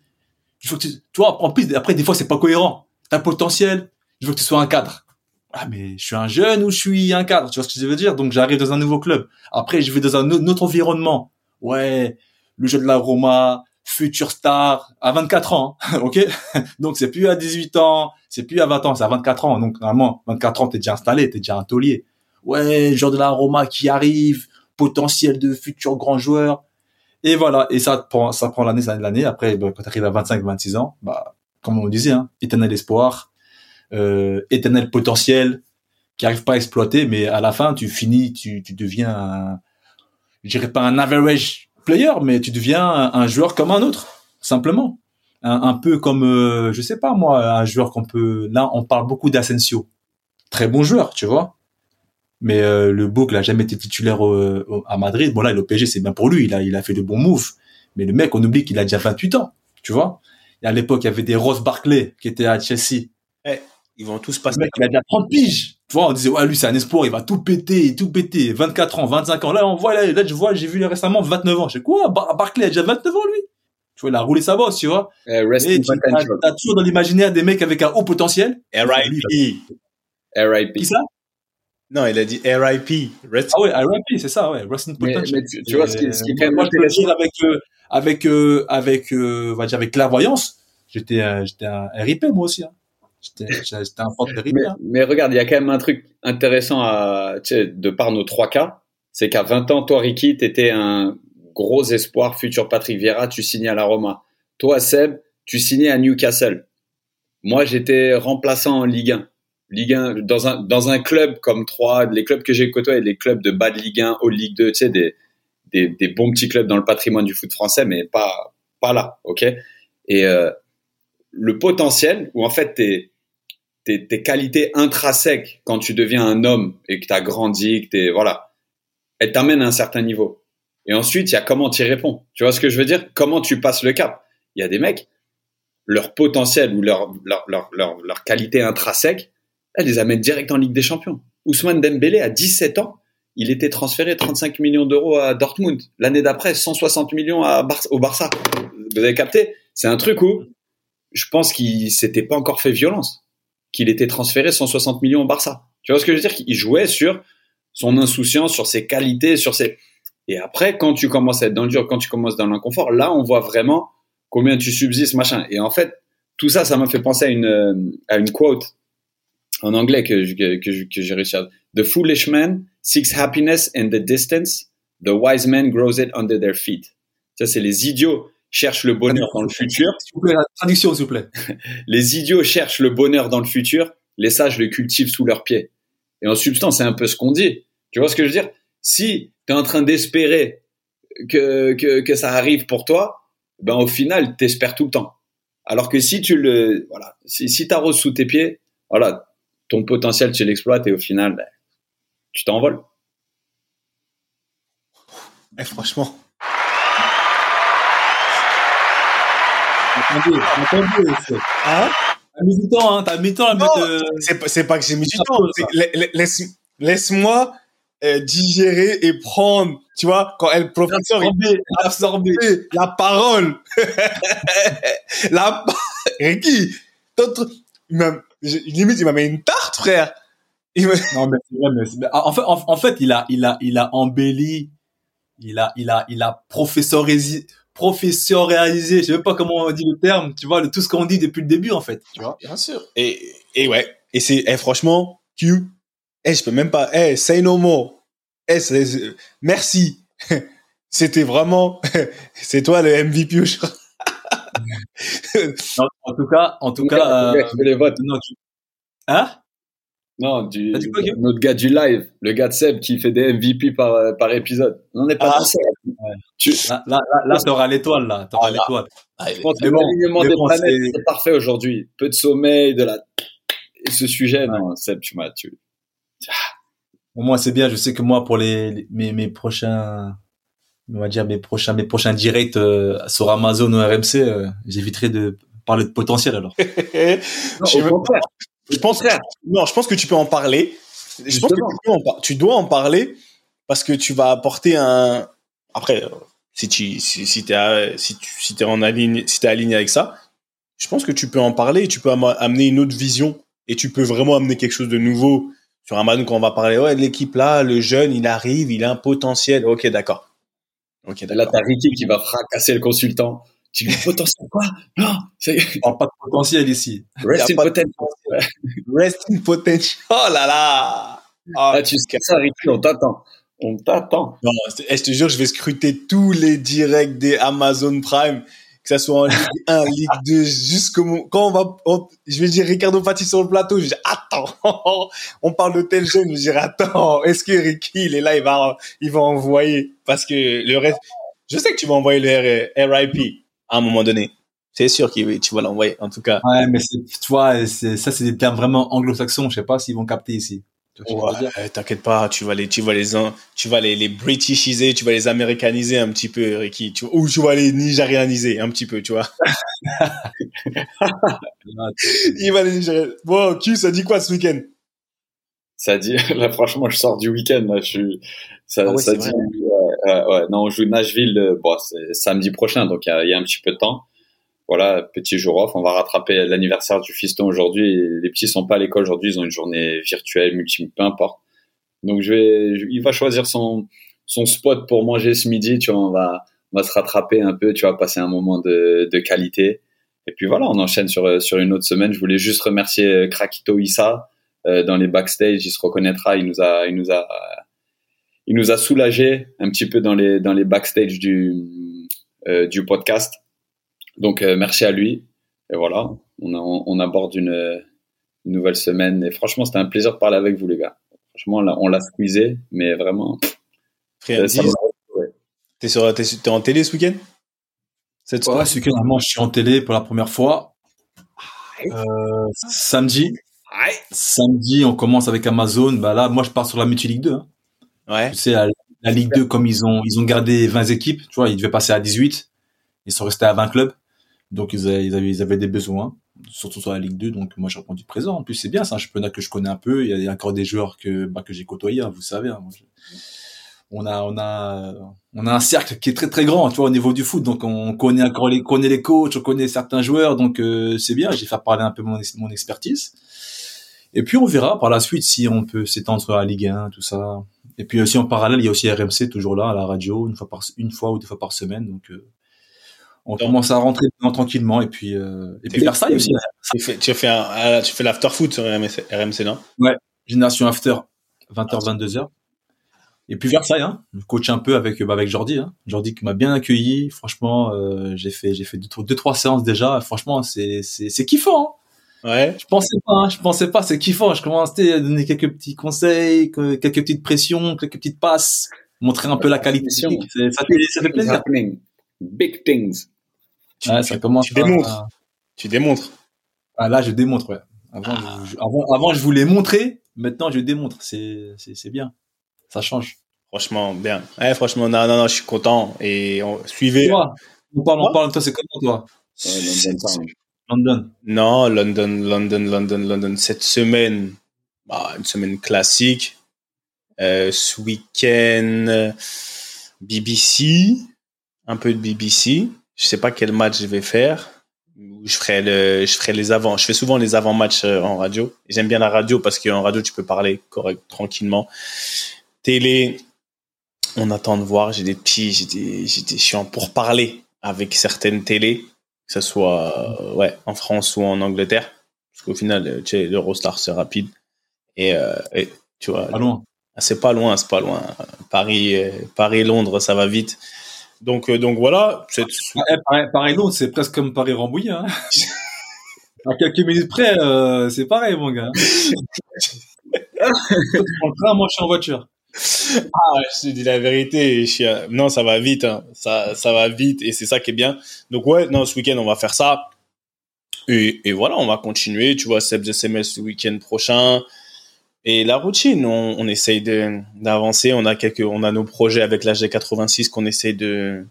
Faut que tu, tu vois, en plus, après, des fois, c'est pas cohérent. T'as potentiel, je veux que tu sois un cadre. Ah, mais je suis un jeune ou je suis un cadre, tu vois ce que je veux dire? Donc, j'arrive dans un nouveau club. Après, je vais dans un autre environnement. Ouais, le jeu de la Roma, futur star à 24 ans, hein, ok? Donc c'est plus à 18 ans, c'est plus à 20 ans, c'est à 24 ans. Donc normalement, 24 ans, t'es déjà installé, t'es déjà un taulier. Ouais, genre de la Roma qui arrive, potentiel de futur grand joueur. Et voilà, et ça prend, ça prend l'année, l'année. Après, bah, quand t'arrives à 25, 26 ans, bah, comme on disait, hein, éternel espoir, euh, éternel potentiel, qui arrive pas à exploiter, mais à la fin, tu finis, tu, tu deviens je dirais pas un average player, mais tu deviens un, joueur comme un autre, simplement. Un, peu comme, euh, je sais pas moi, un joueur qu'on peut. Là, on parle beaucoup d'Asensio, très bon joueur, tu vois. Mais euh, le Book n'a jamais été titulaire à Madrid. Bon là, le PSG, c'est bien pour lui. Il a, il a fait de bons moves. Mais le mec, on oublie qu'il a déjà 28 ans, tu vois. Et à l'époque, il y avait des Ross Barclay qui étaient à Chelsea. Eh, ils vont tous passer. Le mec, il a déjà 30 piges. Tu vois, on disait, ouais, lui, c'est un espoir, il va tout péter, tout péter. 24 ans, 25 ans. Là, on voit, là, là je vois, j'ai vu récemment 29 ans. Je sais quoi? Barclay a déjà 29 ans, lui? Tu vois, il a roulé sa bosse, tu vois. Eh, et tu as, toujours dans l'imaginaire des mecs avec un haut potentiel? R.I.P. R.I.P. Qui ça? Non, il a dit R.I.P. Ah ouais, R.I.P. c'est ça, ouais. Rest in potential. Mais, tu, vois, ce qui, ce qui est quand même moi, je avec, euh, avec, euh, avec, euh, on va dire, avec clairvoyance. J'étais, j'étais un RIP, moi aussi, hein. J'étais un fort mais, mais regarde, il y a quand même un truc intéressant à, tu sais, de par nos trois cas, c'est qu'à 20 ans, toi, Ricky, t'étais un gros espoir, futur Patrick Vieira, tu signais à la Roma. Toi, Seb, tu signais à Newcastle. moi, j'étais remplaçant en Ligue 1. Ligue 1, dans un, dans un club comme 3, les clubs que j'ai côtoyés, les clubs de bas de Ligue 1, haut Ligue 2, tu sais, des, des, des, bons petits clubs dans le patrimoine du foot français, mais pas, pas là, ok? Et euh, le potentiel, où en fait, tes, tes, tes qualités intrinsèques, quand tu deviens un homme et que tu as grandi, que t'es, voilà, elles t'amènent à un certain niveau. Et ensuite, il y a comment tu y réponds. Tu vois ce que je veux dire? Comment tu passes le cap? Il y a des mecs, leur potentiel ou leur, leur, leur, leur, leur qualité intrinsèque, elle les amène direct en Ligue des Champions. Ousmane Dembélé, à 17 ans, il était transféré 35 millions d'euros à Dortmund. L'année d'après, 160 millions à au Barça. Vous avez capté? C'est un truc où je pense qu'il s'était pas encore fait violence, qu'il était transféré 160 millions au Barça. Tu vois ce que je veux dire? Il jouait sur son insouciance, sur ses qualités, sur ses. Et après, quand tu commences à être dans le dur, quand tu commences dans l'inconfort, là, on voit vraiment combien tu subsistes, machin. Et en fait, tout ça, ça m'a fait penser à une à une quote en anglais que, que, que, j'ai réussi à... The foolish man seeks happiness in the distance. The wise man grows it under their feet. Ça, c'est les idiots cherchent le bonheur dans le futur. S'il vous plaît, la traduction, s'il vous plaît. les idiots cherchent le bonheur dans le futur. Les sages le cultivent sous leurs pieds. Et en substance, c'est un peu ce qu'on dit. Tu vois ce que je veux dire? Si tu es en train d'espérer que, que, que ça arrive pour toi, ben au final, t'espères tout le temps. Alors que si tu le, voilà, si, si t'arroses sous tes pieds, voilà, ton potentiel, tu l'exploites et au final, ben, tu t'envoles. Eh, franchement. Attendez, attendez. Hein T'as mis du temps, hein T'as mis du temps à mettre. Euh... C'est pas que j'ai mis du temps. Laisse, laisse-moi euh, digérer et prendre, tu vois, quand elle professeur absorber, absorber la parole. la Ricky, même limite il m'a mis une tarte, frère. Non mais c'est vrai, mais en fait, en, fait, il a, il a, il a embelli, il a, il a, il a professorisé, professionnalisé, je sais pas comment on dit le terme, tu vois, de tout ce qu'on dit depuis le début en fait, tu vois. Bien sûr. Et, et ouais, et c'est, eh, franchement, Q, eh, je peux même pas, eh, say no more. Eh, merci. C'était vraiment, c'est toi le MVP, je crois. en tout cas, en tout cas, euh, les votes. Non, tu... Hein? Non, du, notre gars du live, le gars de Seb qui fait des MVP par, par épisode. On n'est pas ah. Ouais. Tu... Là, là, là, t'auras l'étoile, là. T'auras ah, l'étoile. Ah, je pense que l'alignement des planètes, c'est parfait aujourd'hui. Peu de sommeil, de la, et ce sujet, non, Seb, tu m'as, tu, au moins c'est bien je sais que moi pour les, mes, mes prochains on va dire mes prochains mes prochains directs euh, sur Amazon ou RMC euh, j'éviterai de parler de potentiel alors non, je pense non je pense que tu peux en parler je pense que tu, en, tu, dois en parler parce que tu vas apporter un après si tu si, si t'es si tu si t'es en aligné si t'es aligné avec ça je pense que tu peux en parler et tu peux amener une autre vision et tu peux vraiment amener quelque chose de nouveau sur Amazon, quand on va parler, ouais, l'équipe là, le jeune, il arrive, il a un potentiel. Ok, d'accord. Ok, Là, t'as Ricky qui va fracasser le consultant. Tu dis potentiel quoi? Non, on parle pas de potentiel ici. Rest in potential. Rest in potential. Oh là là. ah, tu sais ça, Ricky, on t'attend. On t'attend. Non, eh, je te jure, je vais scruter tous les directs des Amazon Prime que ça soit en Ligue 1, Ligue 2, jusqu'au quand on va, je vais dire Ricardo Fati sur le plateau, je vais dire attends, on parle de tel jeune, je vais dire attends, est-ce que Ricky il est là, il va, il va envoyer? Parce que le reste, je sais que tu vas envoyer le RIP à un moment donné. C'est sûr que tu vas l'envoyer, en tout cas. Ouais, mais tu vois, ça, c'est des termes vraiment anglo-saxons. Je sais pas s'ils vont capter ici. Ouais, T'inquiète pas, tu vas les, tu vas les, tu vas les, les britishiser, tu vas les américaniser un petit peu, Ricky, tu, ou tu vas les nigérianiser un petit peu, tu vois. Il va les nigérianiser. Bon, Q, ça dit quoi ce week-end? Ça dit, là, franchement, je sors du week-end, là, je suis, ça, ah ça dit, ouais, ouais, non, on joue Nashville, euh, bon, samedi prochain, donc il y, y a, un petit peu de temps voilà, petit jour off. On va rattraper l'anniversaire du fiston aujourd'hui. Les petits sont pas à l'école aujourd'hui. Ils ont une journée virtuelle, multi, peu importe. Donc je vais, il va choisir son son spot pour manger ce midi. Tu vois, on va on va se rattraper un peu. Tu vas passer un moment de, de qualité. Et puis voilà, on enchaîne sur sur une autre semaine. Je voulais juste remercier Krakito Issa euh, dans les backstage. Il se reconnaîtra. Il nous a il nous a il nous a soulagé un petit peu dans les dans les backstage du euh, du podcast donc euh, merci à lui. et voilà, on, on aborde une, nouvelle semaine. Et franchement, c'était un plaisir de parler avec vous, les gars. Franchement, là, on l'a squeezé, mais vraiment. Frère, t'es sur, es, en télé ce week-end? Cette ouais, ce week-end, je suis en télé pour la première fois. Euh, samedi. Samedi, on commence avec Amazon. Bah là, moi, je pars sur la Multi Ligue 2. Hein. Ouais. Tu sais, la, Ligue 2, comme ils ont, ils ont gardé 20 équipes, tu vois, ils devaient passer à 18. Ils sont restés à 20 clubs. Donc, ils avaient, ils avaient, des besoins, surtout sur la Ligue 2. Donc, moi, j'ai répondu présent. En plus, c'est bien, c'est un championnat que je connais un peu. Il y a encore des joueurs que, bah, que j'ai côtoyés, hein, vous savez. Hein. on a, on a, on a un cercle qui est très très grand, tu vois, au niveau du foot. Donc, on connaît encore les, connaît les coachs, on connaît certains joueurs. Donc, euh, c'est bien. J'ai fait parler un peu mon, mon expertise. Et puis, on verra par la suite si on peut s'étendre la Ligue 1, tout ça. Et puis aussi en parallèle, il y a aussi RMC toujours là à la radio, une fois par une fois ou deux fois par semaine. Donc euh, on commence à rentrer tranquillement et puis euh, et puis Versailles aussi. Tu fais tu fais un, tu fais l'after foot sur RMC, RMC non? Ouais, génération after 20h 22h. Et puis Versailles, hein, je coach un peu avec bah, avec Jordi, hein. Jordi qui m'a bien accueilli. Franchement, euh, j'ai fait j'ai fait deux, deux, trois séances déjà. Franchement, c'est c'est c'est kiffant. Hein. Ouais. Je pensais pas, hein, je pensais pas, c'est kiffant. Je commençais à donner quelques petits conseils, quelques petites pressions, quelques petites passes, montrer un peu la qualité. Ça fait, ça fait plaisir. Big things. Tu, ça commence tu démontres. Tu démontres. Ah, là, je démontre, ouais. Avant, je, avant, avant, je voulais montrer. Maintenant, je démontre. C'est, c'est, c'est bien. Ça change. Franchement, bien. Ouais, franchement, non, non, non, je suis content. Et on, suivez. Toi, on parle, on parle de toi, c'est comment, toi? London? Non, London, London, London, London. Cette semaine, bah, une semaine classique. Euh, ce week-end, BBC, un peu de BBC. Je sais pas quel match je vais faire. Je ferai le, je ferai les avant. Je fais souvent les avant-matchs euh, en radio. J'aime bien la radio parce qu'en radio tu peux parler correct, tranquillement. Télé, on attend de voir. J'ai des petits, j'ai des, j'ai des, je pour parler avec certaines télés que ce soit euh, ouais, en France ou en Angleterre. Parce qu'au final, euh, tu sais, l'Eurostar, c'est rapide. Et, euh, et, tu vois. Pas loin. Ah, c'est pas loin, c'est pas loin. Paris, Paris, Londres, ça va vite. Donc, donc voilà. Paris, Londres, c'est presque comme Paris Rambouillet. Hein. à quelques minutes près, c'est pareil, mon gars. moi, je suis en voiture. Ah, je te dis la vérité. Non, ça va vite. Hein. Ça, ça va vite et c'est ça qui est bien. Donc ouais, non, ce week-end on va faire ça. Et, voilà, on va continuer. Tu vois, Seb's SMS le week-end prochain. Et la routine, on, on essaye d'avancer. On a quelques, on a nos projets avec l'AG 86 qu'on essaye de,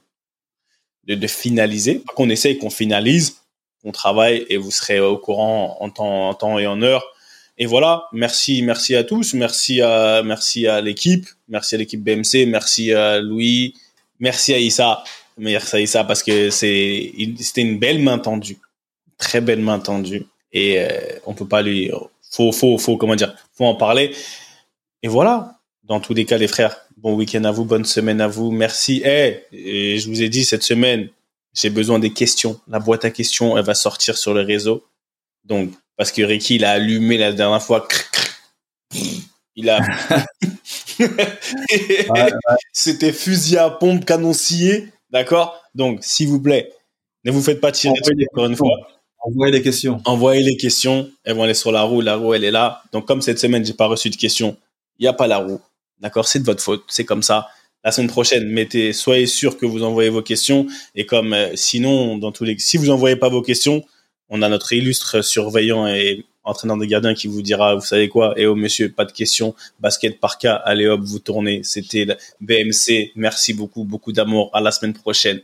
de, de finaliser. Qu'on essaye, qu'on finalise, qu'on travaille et vous serez au courant en temps, en temps et en heure et voilà, merci, merci à tous, merci à, merci à l'équipe, merci à l'équipe BMC, merci à Louis, merci à Issa, merci à Issa parce que c'est, c'était une belle main tendue, très belle main tendue, et euh, on peut pas lui, faut, faut, faut, comment dire, faut en parler. Et voilà, dans tous les cas, les frères, bon week-end à vous, bonne semaine à vous, merci. Eh, et je vous ai dit cette semaine, j'ai besoin des questions. La boîte à questions, elle va sortir sur le réseau. Donc, parce que Ricky, il a allumé la dernière fois. Il a. C'était fusil à pompe canoncier. D'accord? Donc, s'il vous plaît, ne vous faites pas tirer encore une fois. Envoyez les questions. Envoyez les questions. Elles vont aller sur la roue. La roue, elle est là. Donc, comme cette semaine, j'ai pas reçu de questions, il n'y a pas la roue. D'accord? C'est de votre faute. C'est comme ça. La semaine prochaine, mettez, soyez sûr que vous envoyez vos questions. Et comme euh, sinon, dans tous les, si vous envoyez pas vos questions, on a notre illustre surveillant et entraîneur de gardien qui vous dira, vous savez quoi, et eh oh monsieur, pas de question, basket par cas, allez hop, vous tournez. C'était BMC. Merci beaucoup, beaucoup d'amour. À la semaine prochaine.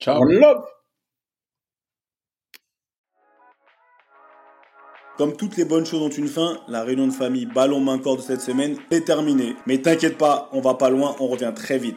Ciao. Comme toutes les bonnes choses ont une fin, la réunion de famille ballon main corps de cette semaine est terminée. Mais t'inquiète pas, on va pas loin, on revient très vite.